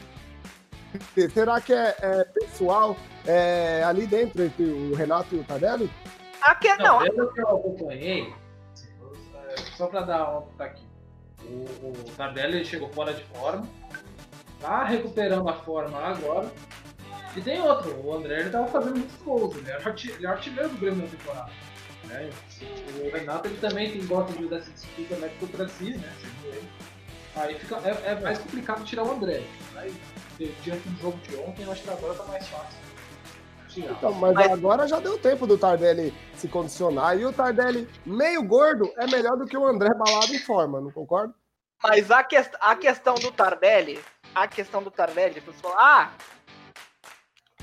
Será que é, é pessoal é, ali dentro entre o Renato e o Tardelli? Aqui não. não. Pelo que eu acompanhei, só para dar uma aqui. O, o Tardelli chegou fora de forma, tá recuperando a forma agora. E tem outro, o André ele tava fazendo muitos gols, ele é, ele é artilheiro do Grêmio na temporada. Né? O Renato ele também tem, gosta de dar essa disputa né, contra si, né? Aí fica, é, é, mais complicado tirar o André. Aí, diante do jogo de ontem, eu acho que agora tá mais fácil. Então, mas, mas, agora já deu tempo do Tardelli se condicionar. E o Tardelli, meio gordo, é melhor do que o André balado em forma, não concordo? Mas a, que, a questão do Tardelli, a questão do Tardelli, pessoal, ah,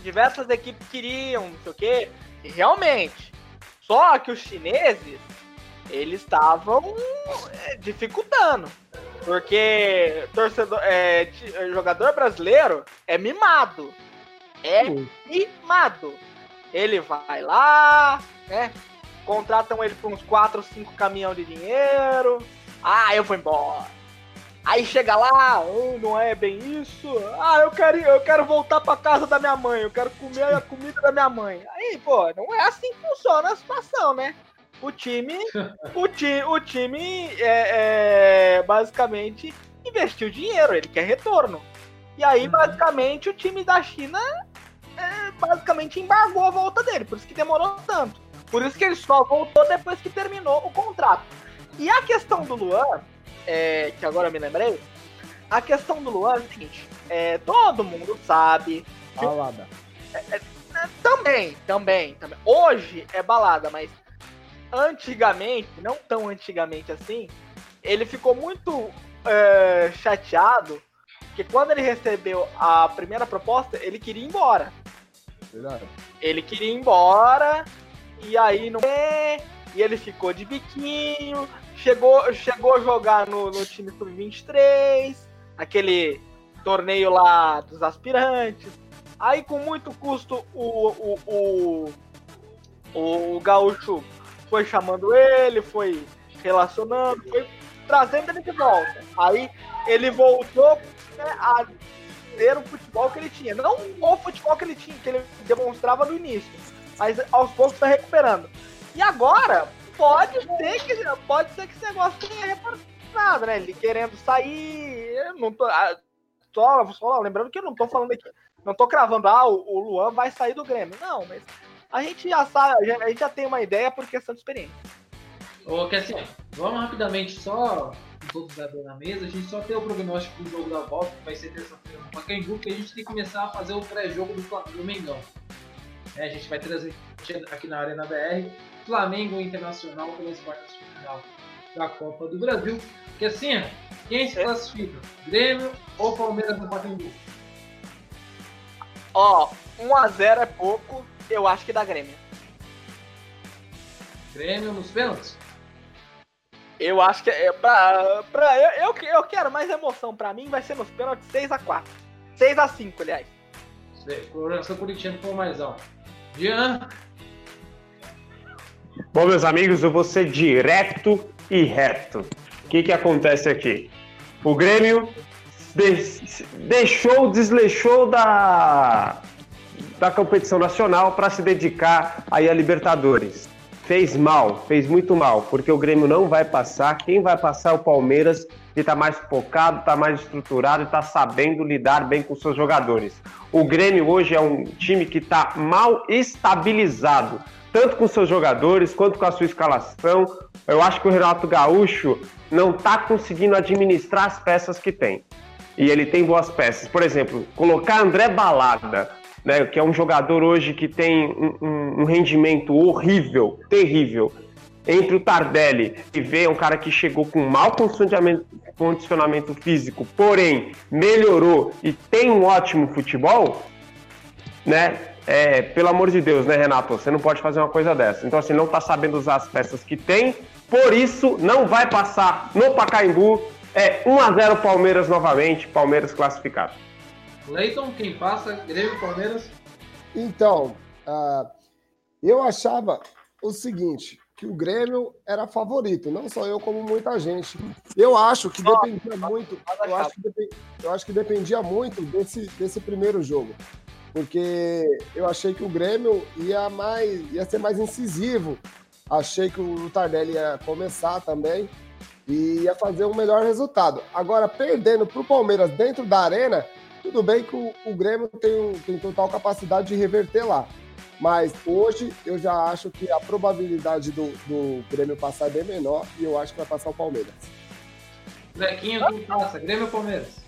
diversas equipes queriam, não sei o quê, e realmente. Só que os chineses, eles estavam é, dificultando. Porque torcedor, é, jogador brasileiro é mimado. É mimado. Ele vai lá, né? Contratam ele por uns 4 ou 5 caminhão de dinheiro. Ah, eu vou embora. Aí chega lá, oh, não é bem isso. Ah, eu quero, eu quero voltar pra casa da minha mãe, eu quero comer a comida da minha mãe. Aí, pô, não é assim que funciona a situação, né? O time, o, ti, o time é, é, basicamente investiu dinheiro, ele quer retorno. E aí, uhum. basicamente, o time da China é, basicamente embargou a volta dele, por isso que demorou tanto. Por isso que ele só voltou depois que terminou o contrato. E a questão do Luan, é, que agora me lembrei, a questão do Luan é o seguinte: é, todo mundo sabe. Balada. É, é, é, também, também, também. Hoje é balada, mas antigamente, não tão antigamente assim, ele ficou muito é, chateado que quando ele recebeu a primeira proposta, ele queria ir embora. Verdade. Ele queria ir embora e aí não e ele ficou de biquinho, chegou, chegou a jogar no, no time sub-23, aquele torneio lá dos aspirantes. Aí com muito custo o, o, o, o, Gaúcho foi chamando ele, foi relacionando, foi trazendo ele de volta. Aí ele voltou né, a ter o futebol que ele tinha. Não o futebol que ele tinha, que ele demonstrava no início mas aos poucos tá recuperando. E agora, pode ser que, pode ser que esse negócio tenha retornado, né? Ele querendo sair. não tô. Ah, só, só lembrando que eu não tô falando aqui. Não tô cravando, ah, o, o Luan vai sair do Grêmio. Não, mas a gente já sabe, a gente já tem uma ideia por questão de experiência. Ô, assim, vamos rapidamente só todos na mesa, a gente só tem o prognóstico do jogo da volta, que vai ser terça-feira no Pacaembu, que a gente tem que começar a fazer o pré-jogo do, Mengão. É, a gente vai trazer aqui na Arena BR Flamengo Internacional pelas quartas de final da Copa do Brasil. Que assim, quem se classifica? Grêmio ou Palmeiras no Pacaembu? Ó, 1x0 é pouco, eu acho que dá Grêmio. Grêmio nos pênaltis? Eu acho que é pra, pra eu, eu, eu quero mais emoção pra mim, vai ser nos pênaltis 6x4. 6x5, aliás. Coloração corintiano for mais alto. Jean. Bom, meus amigos, eu vou ser direto e reto. O que, que acontece aqui? O Grêmio deixou, desleixou da, da competição nacional para se dedicar aí a Libertadores. Fez mal, fez muito mal, porque o Grêmio não vai passar. Quem vai passar é o Palmeiras, que está mais focado, está mais estruturado e está sabendo lidar bem com seus jogadores. O Grêmio hoje é um time que está mal estabilizado, tanto com seus jogadores quanto com a sua escalação. Eu acho que o Renato Gaúcho não está conseguindo administrar as peças que tem. E ele tem boas peças. Por exemplo, colocar André Balada, né, que é um jogador hoje que tem um, um, um rendimento horrível, terrível, entre o Tardelli e vê um cara que chegou com mau condicionamento físico, porém melhorou e tem um ótimo futebol, né? É, pelo amor de Deus, né, Renato? Você não pode fazer uma coisa dessa. Então, assim, não tá sabendo usar as peças que tem, por isso não vai passar no Pacaembu. É 1x0 Palmeiras novamente, Palmeiras classificado. Leiton, quem passa? Grêmio, Palmeiras? Então, uh, eu achava o seguinte: que o Grêmio era favorito, não só eu, como muita gente. Eu acho que dependia muito, eu acho que, dependia, eu acho que dependia muito desse, desse primeiro jogo. Porque eu achei que o Grêmio ia, mais, ia ser mais incisivo. Achei que o Tardelli ia começar também e ia fazer um melhor resultado. Agora, perdendo para o Palmeiras dentro da arena, tudo bem que o, o Grêmio tem, tem total capacidade de reverter lá. Mas hoje eu já acho que a probabilidade do, do Grêmio passar é bem menor e eu acho que vai passar o Palmeiras. Zequinho, quem passa? Grêmio ou Palmeiras?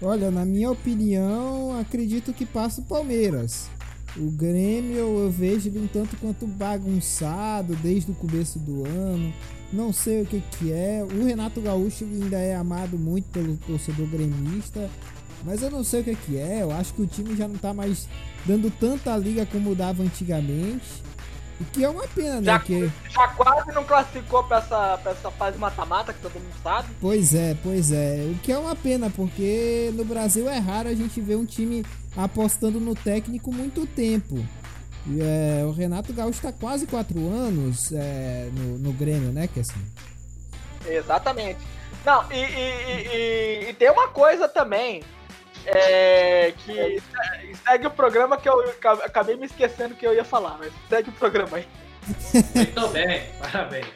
Olha, na minha opinião, acredito que passa o Palmeiras. O Grêmio eu vejo ele um tanto quanto bagunçado desde o começo do ano. Não sei o que, que é. O Renato Gaúcho ainda é amado muito pelo torcedor gremista. Mas eu não sei o que, que é. Eu acho que o time já não tá mais dando tanta liga como dava antigamente. O que é uma pena, né? Já, que... já quase não classificou pra essa, pra essa fase mata-mata, que todo mundo sabe. Pois é, pois é. O que é uma pena, porque no Brasil é raro a gente ver um time apostando no técnico muito tempo. E, é, o Renato Gaúcho está quase quatro anos é, no, no Grêmio, né, que assim. Exatamente. Não, e, e, e, e tem uma coisa também. É, que segue o programa que eu acabei me esquecendo que eu ia falar, mas segue o programa aí. Muito bem, parabéns.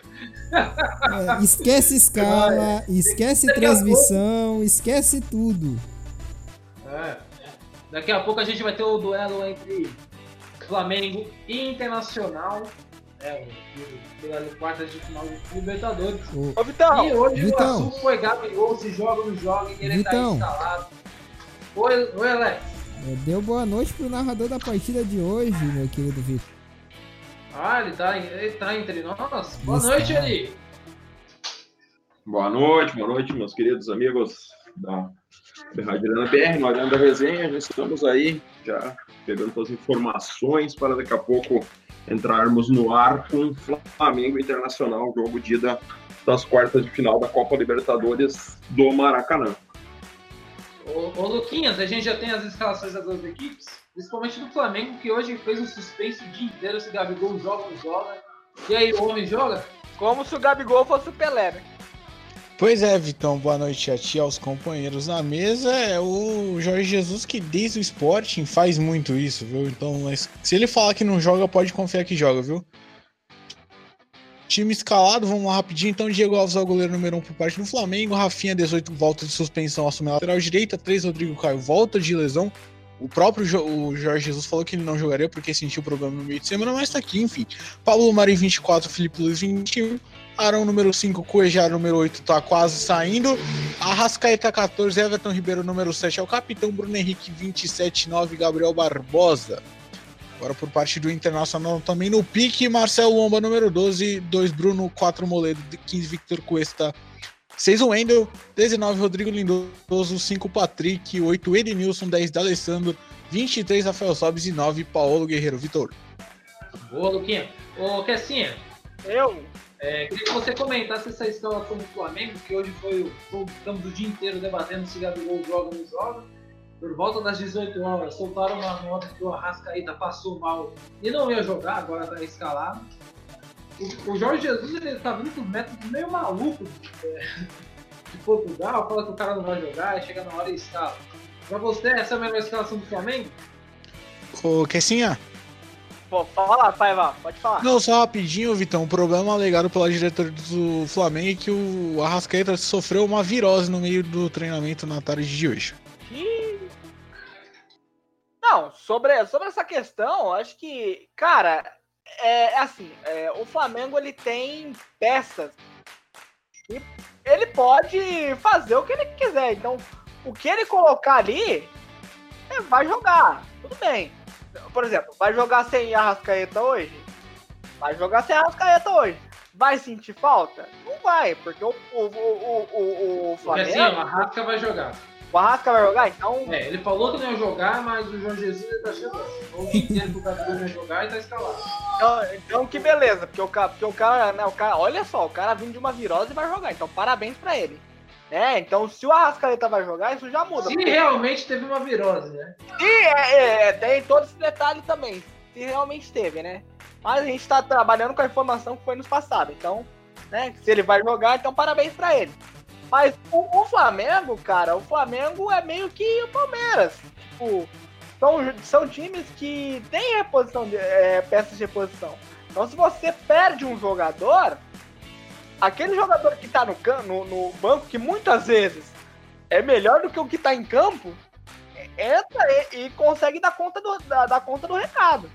É, esquece escala, esquece transmissão, esquece tudo. É. Daqui a pouco a gente vai ter o duelo entre Flamengo e Internacional. É, pela quarta de final do Libertadores. Ô, Vitão! E hoje Vitão. o assunto foi Gabigol, se joga ou não joga, e ele Vitão. tá instalado. Oi, oi Alex. É, Deu boa noite pro narrador da partida de hoje, meu querido Vitor. Ah, ele tá, ele tá entre nós? Boa noite, Eli. Boa noite, boa noite, meus queridos amigos da Rádio BR, no Arena da Resenha. Já estamos aí, já pegando todas as informações para daqui a pouco entrarmos no ar com Flamengo Internacional, jogo de ida das quartas de final da Copa Libertadores do Maracanã. Ô, ô Luquinhas, a gente já tem as escalações das duas equipes, principalmente do Flamengo, que hoje fez um suspense o dia inteiro se Gabigol joga ou não joga. E aí, o homem joga? Como se o Gabigol fosse o Pelé, né? Pois é, Vitão, boa noite a ti, aos companheiros na mesa. É o Jorge Jesus que desde o Sporting faz muito isso, viu? Então, se ele falar que não joga, pode confiar que joga, viu? Time escalado, vamos lá rapidinho. Então, Diego Alves é o goleiro número 1 um por parte do Flamengo. Rafinha, 18, volta de suspensão, assume a lateral direita. 3, Rodrigo Caio, volta de lesão. O próprio Jo- o Jorge Jesus falou que ele não jogaria porque sentiu problema no meio de semana, mas tá aqui, enfim. Pablo Mari, 24, Felipe Luiz, 21. Arão, número 5, Cuejar, número 8, tá quase saindo. Arrascaeta, 14, Everton Ribeiro, número 7, é o capitão. Bruno Henrique, 27, 9, Gabriel Barbosa. Agora por parte do Internacional também no pique, Marcelo Lomba, número 12, 2 Bruno, 4 Moledo, 15 Victor Cuesta, 6 Wendel, 19 Rodrigo Lindoso, 5 Patrick, 8 Edenilson, 10 D'Alessandro, 23 Rafael Sobes e 9 Paulo Guerreiro Vitor. Boa, Luquinha. Ô, Kessinha, Eu? é, queria que você comentasse essa escalação do Flamengo, que hoje foi o. Estamos o dia inteiro debatendo se Gabigol joga ou não joga. Por volta das 18 horas, soltaram uma nota que o Arrascaíta passou mal e não ia jogar, agora tá escalado. O, o Jorge Jesus ele tá vindo com métodos meio malucos é, de Portugal, fala que o cara não vai jogar, e chega na hora e escala. Pra você, essa é a melhor escalação do Flamengo? Ô, Kessinha? Pô, fala, Paiva, pode falar. Não, só rapidinho, Vitão. O problema alegado pela diretoria do Flamengo é que o Arrascaeta sofreu uma virose no meio do treinamento na tarde de hoje. Ih. Não, sobre, sobre essa questão, acho que, cara, é, é assim, é, o Flamengo ele tem peças e ele pode fazer o que ele quiser. Então, o que ele colocar ali, é, vai jogar, tudo bem. Por exemplo, vai jogar sem Arrascaeta hoje? Vai jogar sem Arrascaeta hoje. Vai sentir falta? Não vai, porque o, o, o, o, o, o Porque assim, o Flamengo, Arrasca vai jogar. O Arrasca vai jogar, então É, ele falou que não ia jogar, mas o Jorge Jesus tá chegando. O dia inteiro que o Gabigol não ia jogar e tá escalado. Então, então que beleza, porque o, porque o cara, né, o cara, olha só, o cara vindo de uma virose e vai jogar, então parabéns pra ele. É, então se o Arrascaeta vai jogar, isso já muda. Se porque- realmente teve uma virose, né? E é, é, é, tem todo esse detalhe também, se realmente teve, né? Mas a gente tá trabalhando com a informação que foi nos passado, então, né, se ele vai jogar, então parabéns pra ele. Mas o, o Flamengo, cara, o Flamengo é meio que o Palmeiras. Tipo, são, são times que têm reposição de, é, peças de reposição. Então se você perde um jogador, aquele jogador que tá no, no, no banco, que muitas vezes é melhor do que o que tá em campo, entra e, e consegue dar conta, do, dar, dar conta do recado.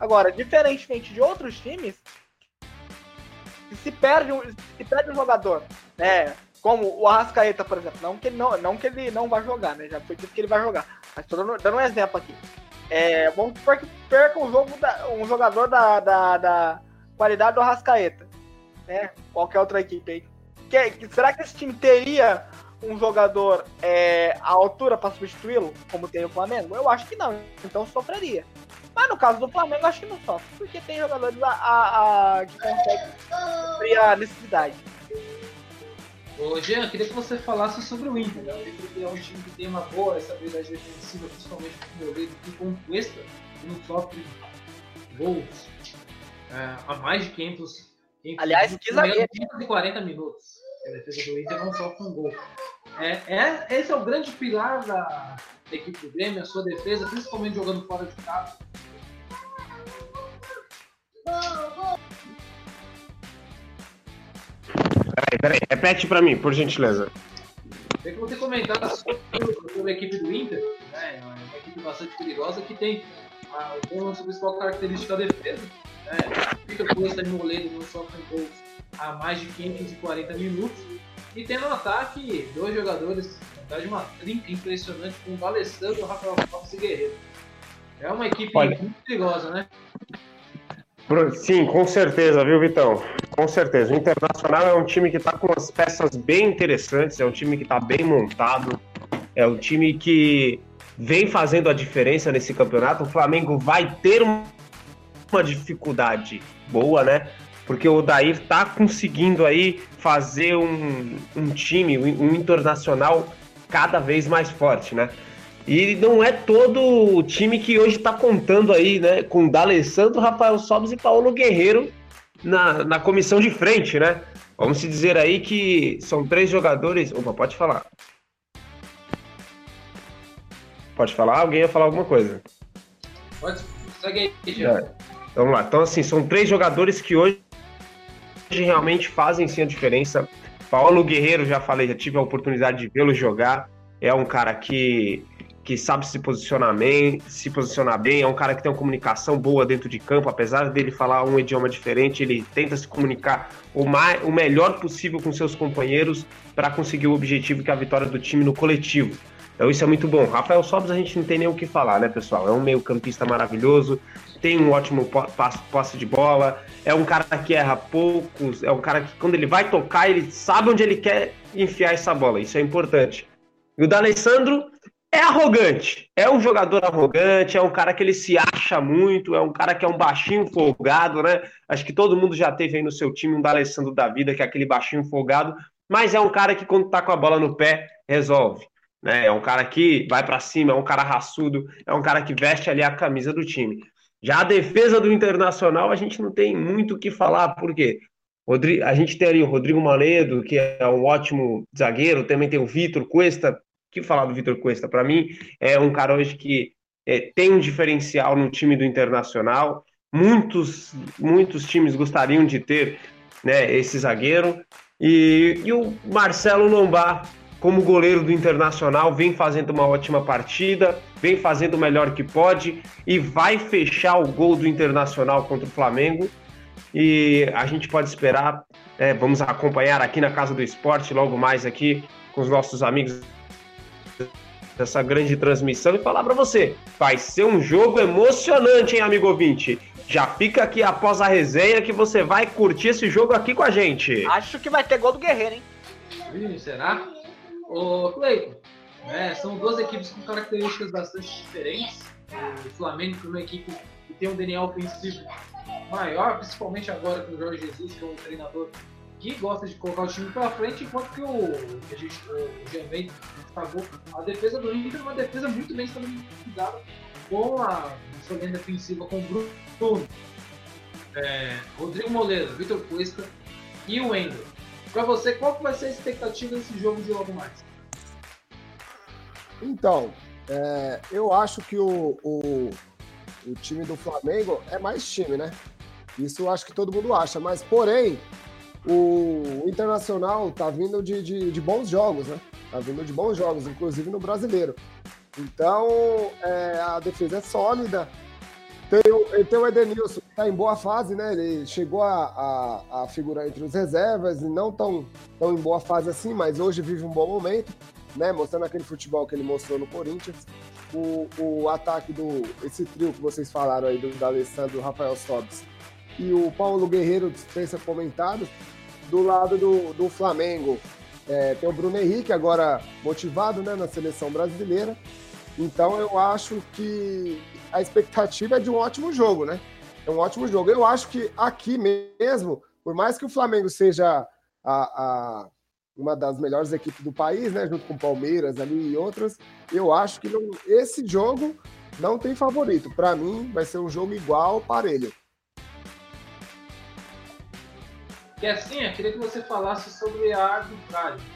Agora, diferentemente de outros times, se perde um, se perde um jogador, né? Como o Arrascaeta, por exemplo. Não que ele não, não, que ele não vai jogar, né? Já foi dito que ele vai jogar. Mas tô dando, dando um exemplo aqui. É, vamos supor que perca um, jogo da- um jogador da, da, da qualidade do Arrascaeta. Né? Qualquer outra equipe aí. Que- será que esse time teria um jogador é, à altura para substituí-lo, como tem o Flamengo? Eu acho que não. Então sofreria. Mas no caso do Flamengo, acho que não sofre, porque tem jogadores a, a, a que conseguem suprir a necessidade. Ô Jean, queria que você falasse sobre o Inter. Né? O Inter é um time que tem uma boa estabilidade defensiva, principalmente com o goleiro que Cuesta, que não sofre gols é, a mais de 500. 500 Aliás, que zagueiro. 40 minutos. A defesa do Inter não sofre um gol. É, é, esse é o grande pilar da equipe do Grêmio, a sua defesa, principalmente jogando fora de casa. Peraí, peraí, repete pra mim, por gentileza. Tem que você comentar sobre, sobre a equipe do Inter, né? É uma equipe bastante perigosa que tem a, sua principal característica a defesa. Né? Fica com esse moleiro não sofre gols há mais de 540 minutos. E tem no ataque dois jogadores, na verdade uma trinca impressionante com o Alessandro, o Rafael Alves e Guerreiro. É uma equipe Olha. muito perigosa, né? Sim, com certeza, viu, Vitão? Com certeza. O Internacional é um time que está com as peças bem interessantes, é um time que está bem montado, é um time que vem fazendo a diferença nesse campeonato. O Flamengo vai ter uma dificuldade boa, né? Porque o Dair está conseguindo aí fazer um, um time, um internacional cada vez mais forte, né? E não é todo o time que hoje está contando aí, né? Com D'Alessandro, Rafael Sobes e Paulo Guerreiro na, na comissão de frente, né? Vamos se dizer aí que são três jogadores. Opa, pode falar. Pode falar? Alguém ia falar alguma coisa? Pode, segue aí, é. Vamos lá. Então, assim, são três jogadores que hoje realmente fazem sim a diferença. Paulo Guerreiro, já falei, já tive a oportunidade de vê-lo jogar. É um cara que que sabe se posicionar bem, se posicionar bem, é um cara que tem uma comunicação boa dentro de campo, apesar dele falar um idioma diferente, ele tenta se comunicar o, mais, o melhor possível com seus companheiros para conseguir o objetivo que é a vitória do time no coletivo. Então isso é muito bom. Rafael Sobres a gente não tem nem o que falar, né, pessoal? É um meio campista maravilhoso, tem um ótimo posse de bola, é um cara que erra poucos, é um cara que quando ele vai tocar, ele sabe onde ele quer enfiar essa bola, isso é importante. E o D'Alessandro é arrogante. É um jogador arrogante, é um cara que ele se acha muito, é um cara que é um baixinho folgado, né? Acho que todo mundo já teve aí no seu time um D'Alessandro da vida, que é aquele baixinho folgado, mas é um cara que quando tá com a bola no pé, resolve. Né? É um cara que vai para cima, é um cara raçudo, é um cara que veste ali a camisa do time. Já a defesa do Internacional, a gente não tem muito o que falar, porque a gente tem ali o Rodrigo Manedo, que é um ótimo zagueiro, também tem o Vitor Cuesta, que falar do Vitor Cuesta? Para mim, é um cara hoje que é, tem um diferencial no time do Internacional. Muitos, muitos times gostariam de ter né, esse zagueiro. E, e o Marcelo Lombar, como goleiro do Internacional, vem fazendo uma ótima partida, vem fazendo o melhor que pode e vai fechar o gol do Internacional contra o Flamengo. E a gente pode esperar, é, vamos acompanhar aqui na Casa do Esporte, logo mais aqui com os nossos amigos dessa grande transmissão e falar para você, vai ser um jogo emocionante, hein, amigo ouvinte? Já fica aqui após a resenha que você vai curtir esse jogo aqui com a gente. Acho que vai ter gol do Guerreiro, hein? Ih, será? Ô, Cleiton, é, são duas equipes com características bastante diferentes. O Flamengo é uma equipe que tem um DNA ofensivo maior, principalmente agora com o Jorge Jesus, que é um treinador que gosta de colocar o time para frente, enquanto que o, a gente, o. A defesa do Inter é uma defesa muito bem estabilizada com a sua linha defensiva com o Bruno, é, Rodrigo Moleiro, Vitor Cuesta e o Wendel. Para você, qual que vai ser a expectativa desse jogo de logo mais? Então, é, eu acho que o, o, o time do Flamengo é mais time, né? Isso eu acho que todo mundo acha, mas porém, o Internacional tá vindo de, de, de, bons jogos, né? Tá vindo de bons jogos, inclusive no brasileiro. Então, é, a defesa é sólida. Tem o, tem o Edenilson, que tá em boa fase, né? Ele chegou a, a, a figurar entre os reservas e não tão, tão em boa fase assim, mas hoje vive um bom momento, né? Mostrando aquele futebol que ele mostrou no Corinthians. O, o ataque do. Esse trio que vocês falaram aí, do, do Alessandro Rafael Sobis e o Paulo Guerreiro dispensa comentários do lado do, do Flamengo, é, tem o Bruno Henrique, agora motivado né, na seleção brasileira. Então eu acho que a expectativa é de um ótimo jogo, né? É um ótimo jogo. Eu acho que aqui mesmo, por mais que o Flamengo seja a, a uma das melhores equipes do país, né? Junto com Palmeiras ali e outras, eu acho que não, esse jogo não tem favorito. Para mim, vai ser um jogo igual, parelho. E assim, eu queria que você falasse sobre a arbitragem.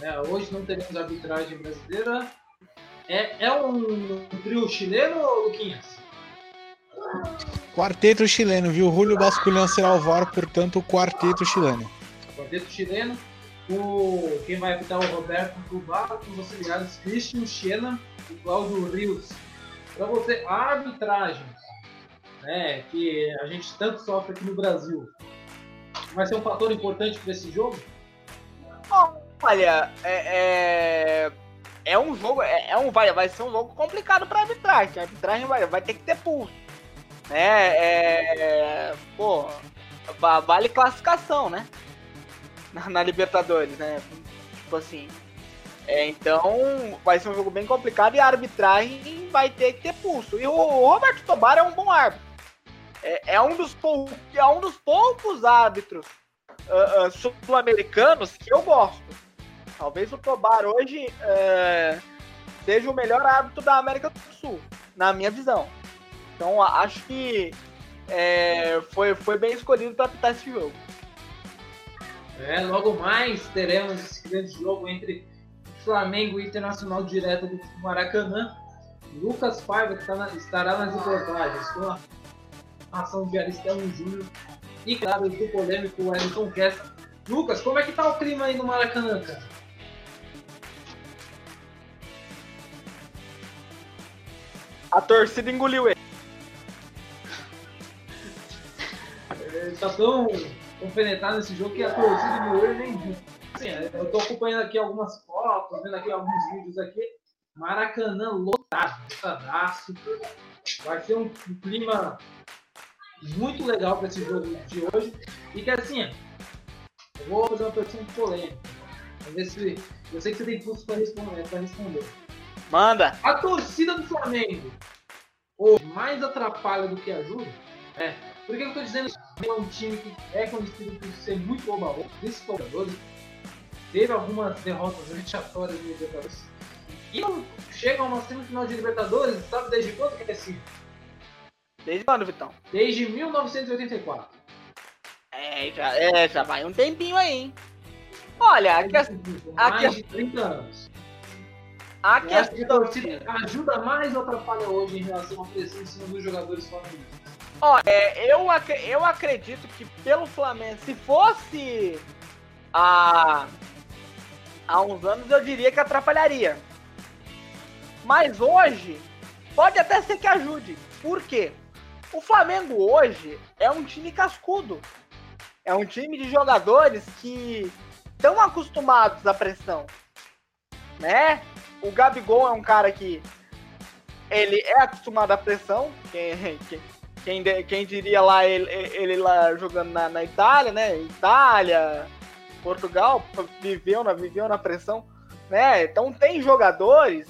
Né? Hoje não teremos arbitragem brasileira. É, é um trio chileno, Luquinhas? Quarteto chileno, viu? Julio Basculhão será o VAR, portanto, o quarteto chileno. Quarteto chileno. O, quem vai apitar é o Roberto Cubar, com os auxiliares Christian Schena e Cláudio Rios. Para você, a arbitragem, né, que a gente tanto sofre aqui no Brasil, vai ser um fator importante para esse jogo? Olha, é, é, é um jogo, é, é, um, vai, vai ser um jogo complicado para arbitragem. A arbitragem vai, vai ter que ter pulso. Né? É, pô, vale classificação, né? Na, na Libertadores, né? Tipo assim. É, então, vai ser um jogo bem complicado e a arbitragem vai ter que ter pulso. E o, o Roberto Tobar é um bom árbitro. É, é um, dos pou, é um dos poucos árbitros uh, uh, sul-americanos que eu gosto. Talvez o Tobar hoje uh, seja o melhor árbitro da América do Sul, na minha visão. Então acho que é, foi, foi bem escolhido para apitar esse jogo. É, logo mais teremos esse grande jogo entre Flamengo e Internacional direto do Maracanã. Lucas Paiva que tá na, estará nas reportagens com ação de Aristão Júnior e, claro, do polêmico Wellington Kessler. Lucas, como é que tá o clima aí no Maracanã, cara? A torcida engoliu ele. Ele tá tão compenetrado nesse jogo que a torcida engoliu ele nem viu. Assim, eu tô acompanhando aqui algumas fotos, vendo aqui alguns vídeos aqui. Maracanã lotado, lotadaço. Vai ser um clima muito legal para esse jogo de hoje. E que assim, eu vou fazer uma pergunta polêmica. Vamos ver se. Eu sei que você tem pulso para responder, responder. Manda! A torcida do Flamengo hoje mais atrapalha do que ajuda? É. Por que eu estou dizendo isso? É um time que é conhecido por ser muito oba principalmente. Teve algumas derrotas vexatórias no Libertadores. E não chega a uma semifinal de Libertadores, sabe desde quando que é assim? Desde quando, Vitão? Desde 1984. É, já, é, já vai um tempinho aí, hein? Olha, a, que, a, mais de 30 anos. A questão que ajuda mais ou atrapalha hoje em relação à pressão em cima dos jogadores flamenguistas? Olha, eu, eu acredito que pelo Flamengo, se fosse há, há uns anos, eu diria que atrapalharia. Mas hoje, pode até ser que ajude. Por quê? O Flamengo hoje é um time cascudo. É um time de jogadores que estão acostumados à pressão. Né? O Gabigol é um cara que ele é acostumado à pressão. Quem, quem, quem, diria lá ele, ele lá jogando na, na, Itália, né? Itália, Portugal, viveu na, viveu na pressão. Né? Então tem jogadores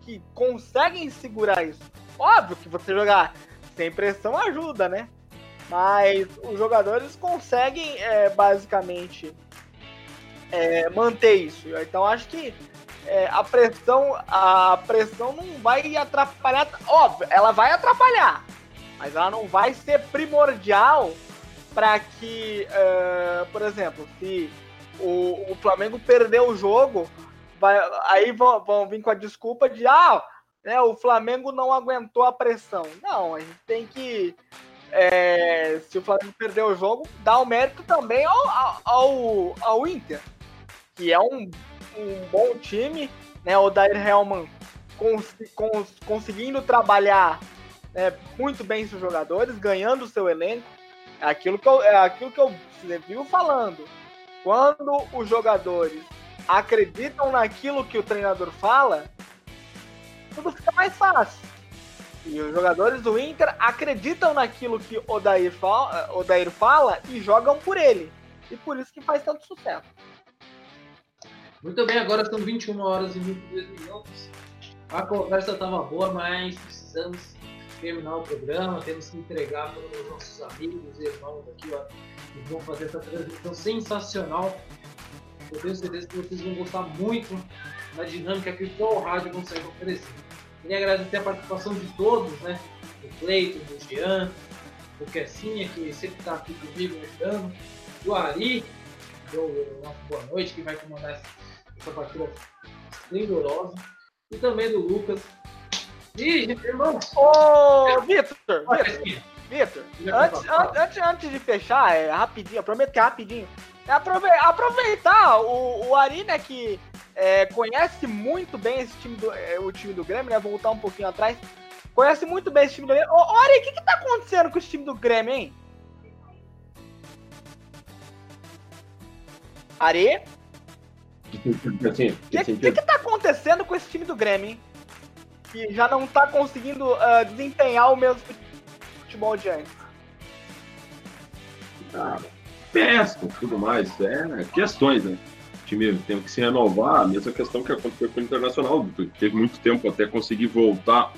que conseguem segurar isso. Óbvio que você jogar sem pressão ajuda, né? Mas os jogadores conseguem é, basicamente é, manter isso. Então acho que é, a pressão a pressão não vai atrapalhar. Óbvio, ela vai atrapalhar, mas ela não vai ser primordial para que, é, por exemplo, se o, o Flamengo perder o jogo, vai, aí vão, vão vir com a desculpa de ah, né, o Flamengo não aguentou a pressão. Não, a gente tem que. É, se o Flamengo perder o jogo, dar o mérito também ao, ao, ao Inter, que é um, um bom time, né? O Dair Helman cons, cons, conseguindo trabalhar né, muito bem seus jogadores, ganhando o seu elenco. É aquilo que eu, é aquilo que eu viu falando. Quando os jogadores acreditam naquilo que o treinador fala, tudo fica mais fácil. E os jogadores do Inter acreditam naquilo que Odair fala, Odair fala e jogam por ele. E por isso que faz tanto sucesso. Muito bem, agora são 21 horas e 22 minutos. A conversa estava boa, mas precisamos terminar o programa, temos que entregar para os nossos amigos e irmãos aqui, ó, que vão fazer essa transmissão sensacional. Eu tenho certeza que vocês vão gostar muito da dinâmica que o rádio consegue oferecer. Queria agradecer a participação de todos, né? Do Cleiton, do Jean, do Kessinha, que sempre está aqui comigo ajudando, do Ari, do nosso boa noite, que vai comandar essa, essa partida esplendorosa, e também do Lucas. E, irmão! Ô, Vitor! Vitor! Vitor, antes, antes, antes de fechar, é rapidinho, eu prometo que é rapidinho. É aproveitar o, o Ari, né, que é, conhece muito bem esse time do, é, o time do Grêmio, né? Voltar um pouquinho atrás. Conhece muito bem esse time do Grêmio. Ô, Ari, o que, que tá acontecendo com esse time do Grêmio, hein? Ari? O que, que, que tá acontecendo com esse time do Grêmio, hein? Que já não tá conseguindo uh, desempenhar o mesmo futebol de antes. Ah, peça, tudo mais. É questões, né? O time tem que se renovar, a mesma questão que aconteceu com o Internacional. Teve muito tempo até conseguir voltar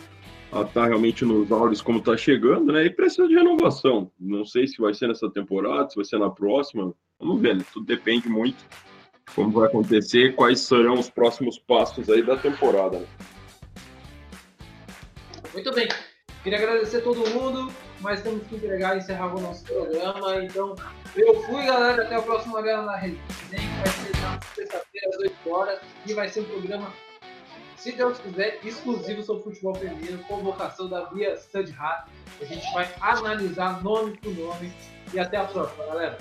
a estar realmente nos áureos como está chegando, né? E precisa de renovação. Não sei se vai ser nessa temporada, se vai ser na próxima. Vamos ver, né? Tudo depende muito de como vai acontecer, quais serão os próximos passos aí da temporada. Né? Muito bem. Queria agradecer a todo mundo, mas temos que entregar e encerrar o nosso programa. Então, eu fui, galera. Até o próximo Arena na que vai ser na sexta-feira, às 8 horas. E vai ser um programa, se Deus quiser, exclusivo sobre futebol feminino, convocação da Bia Sandhat. A gente vai analisar nome por nome. E até a próxima, galera.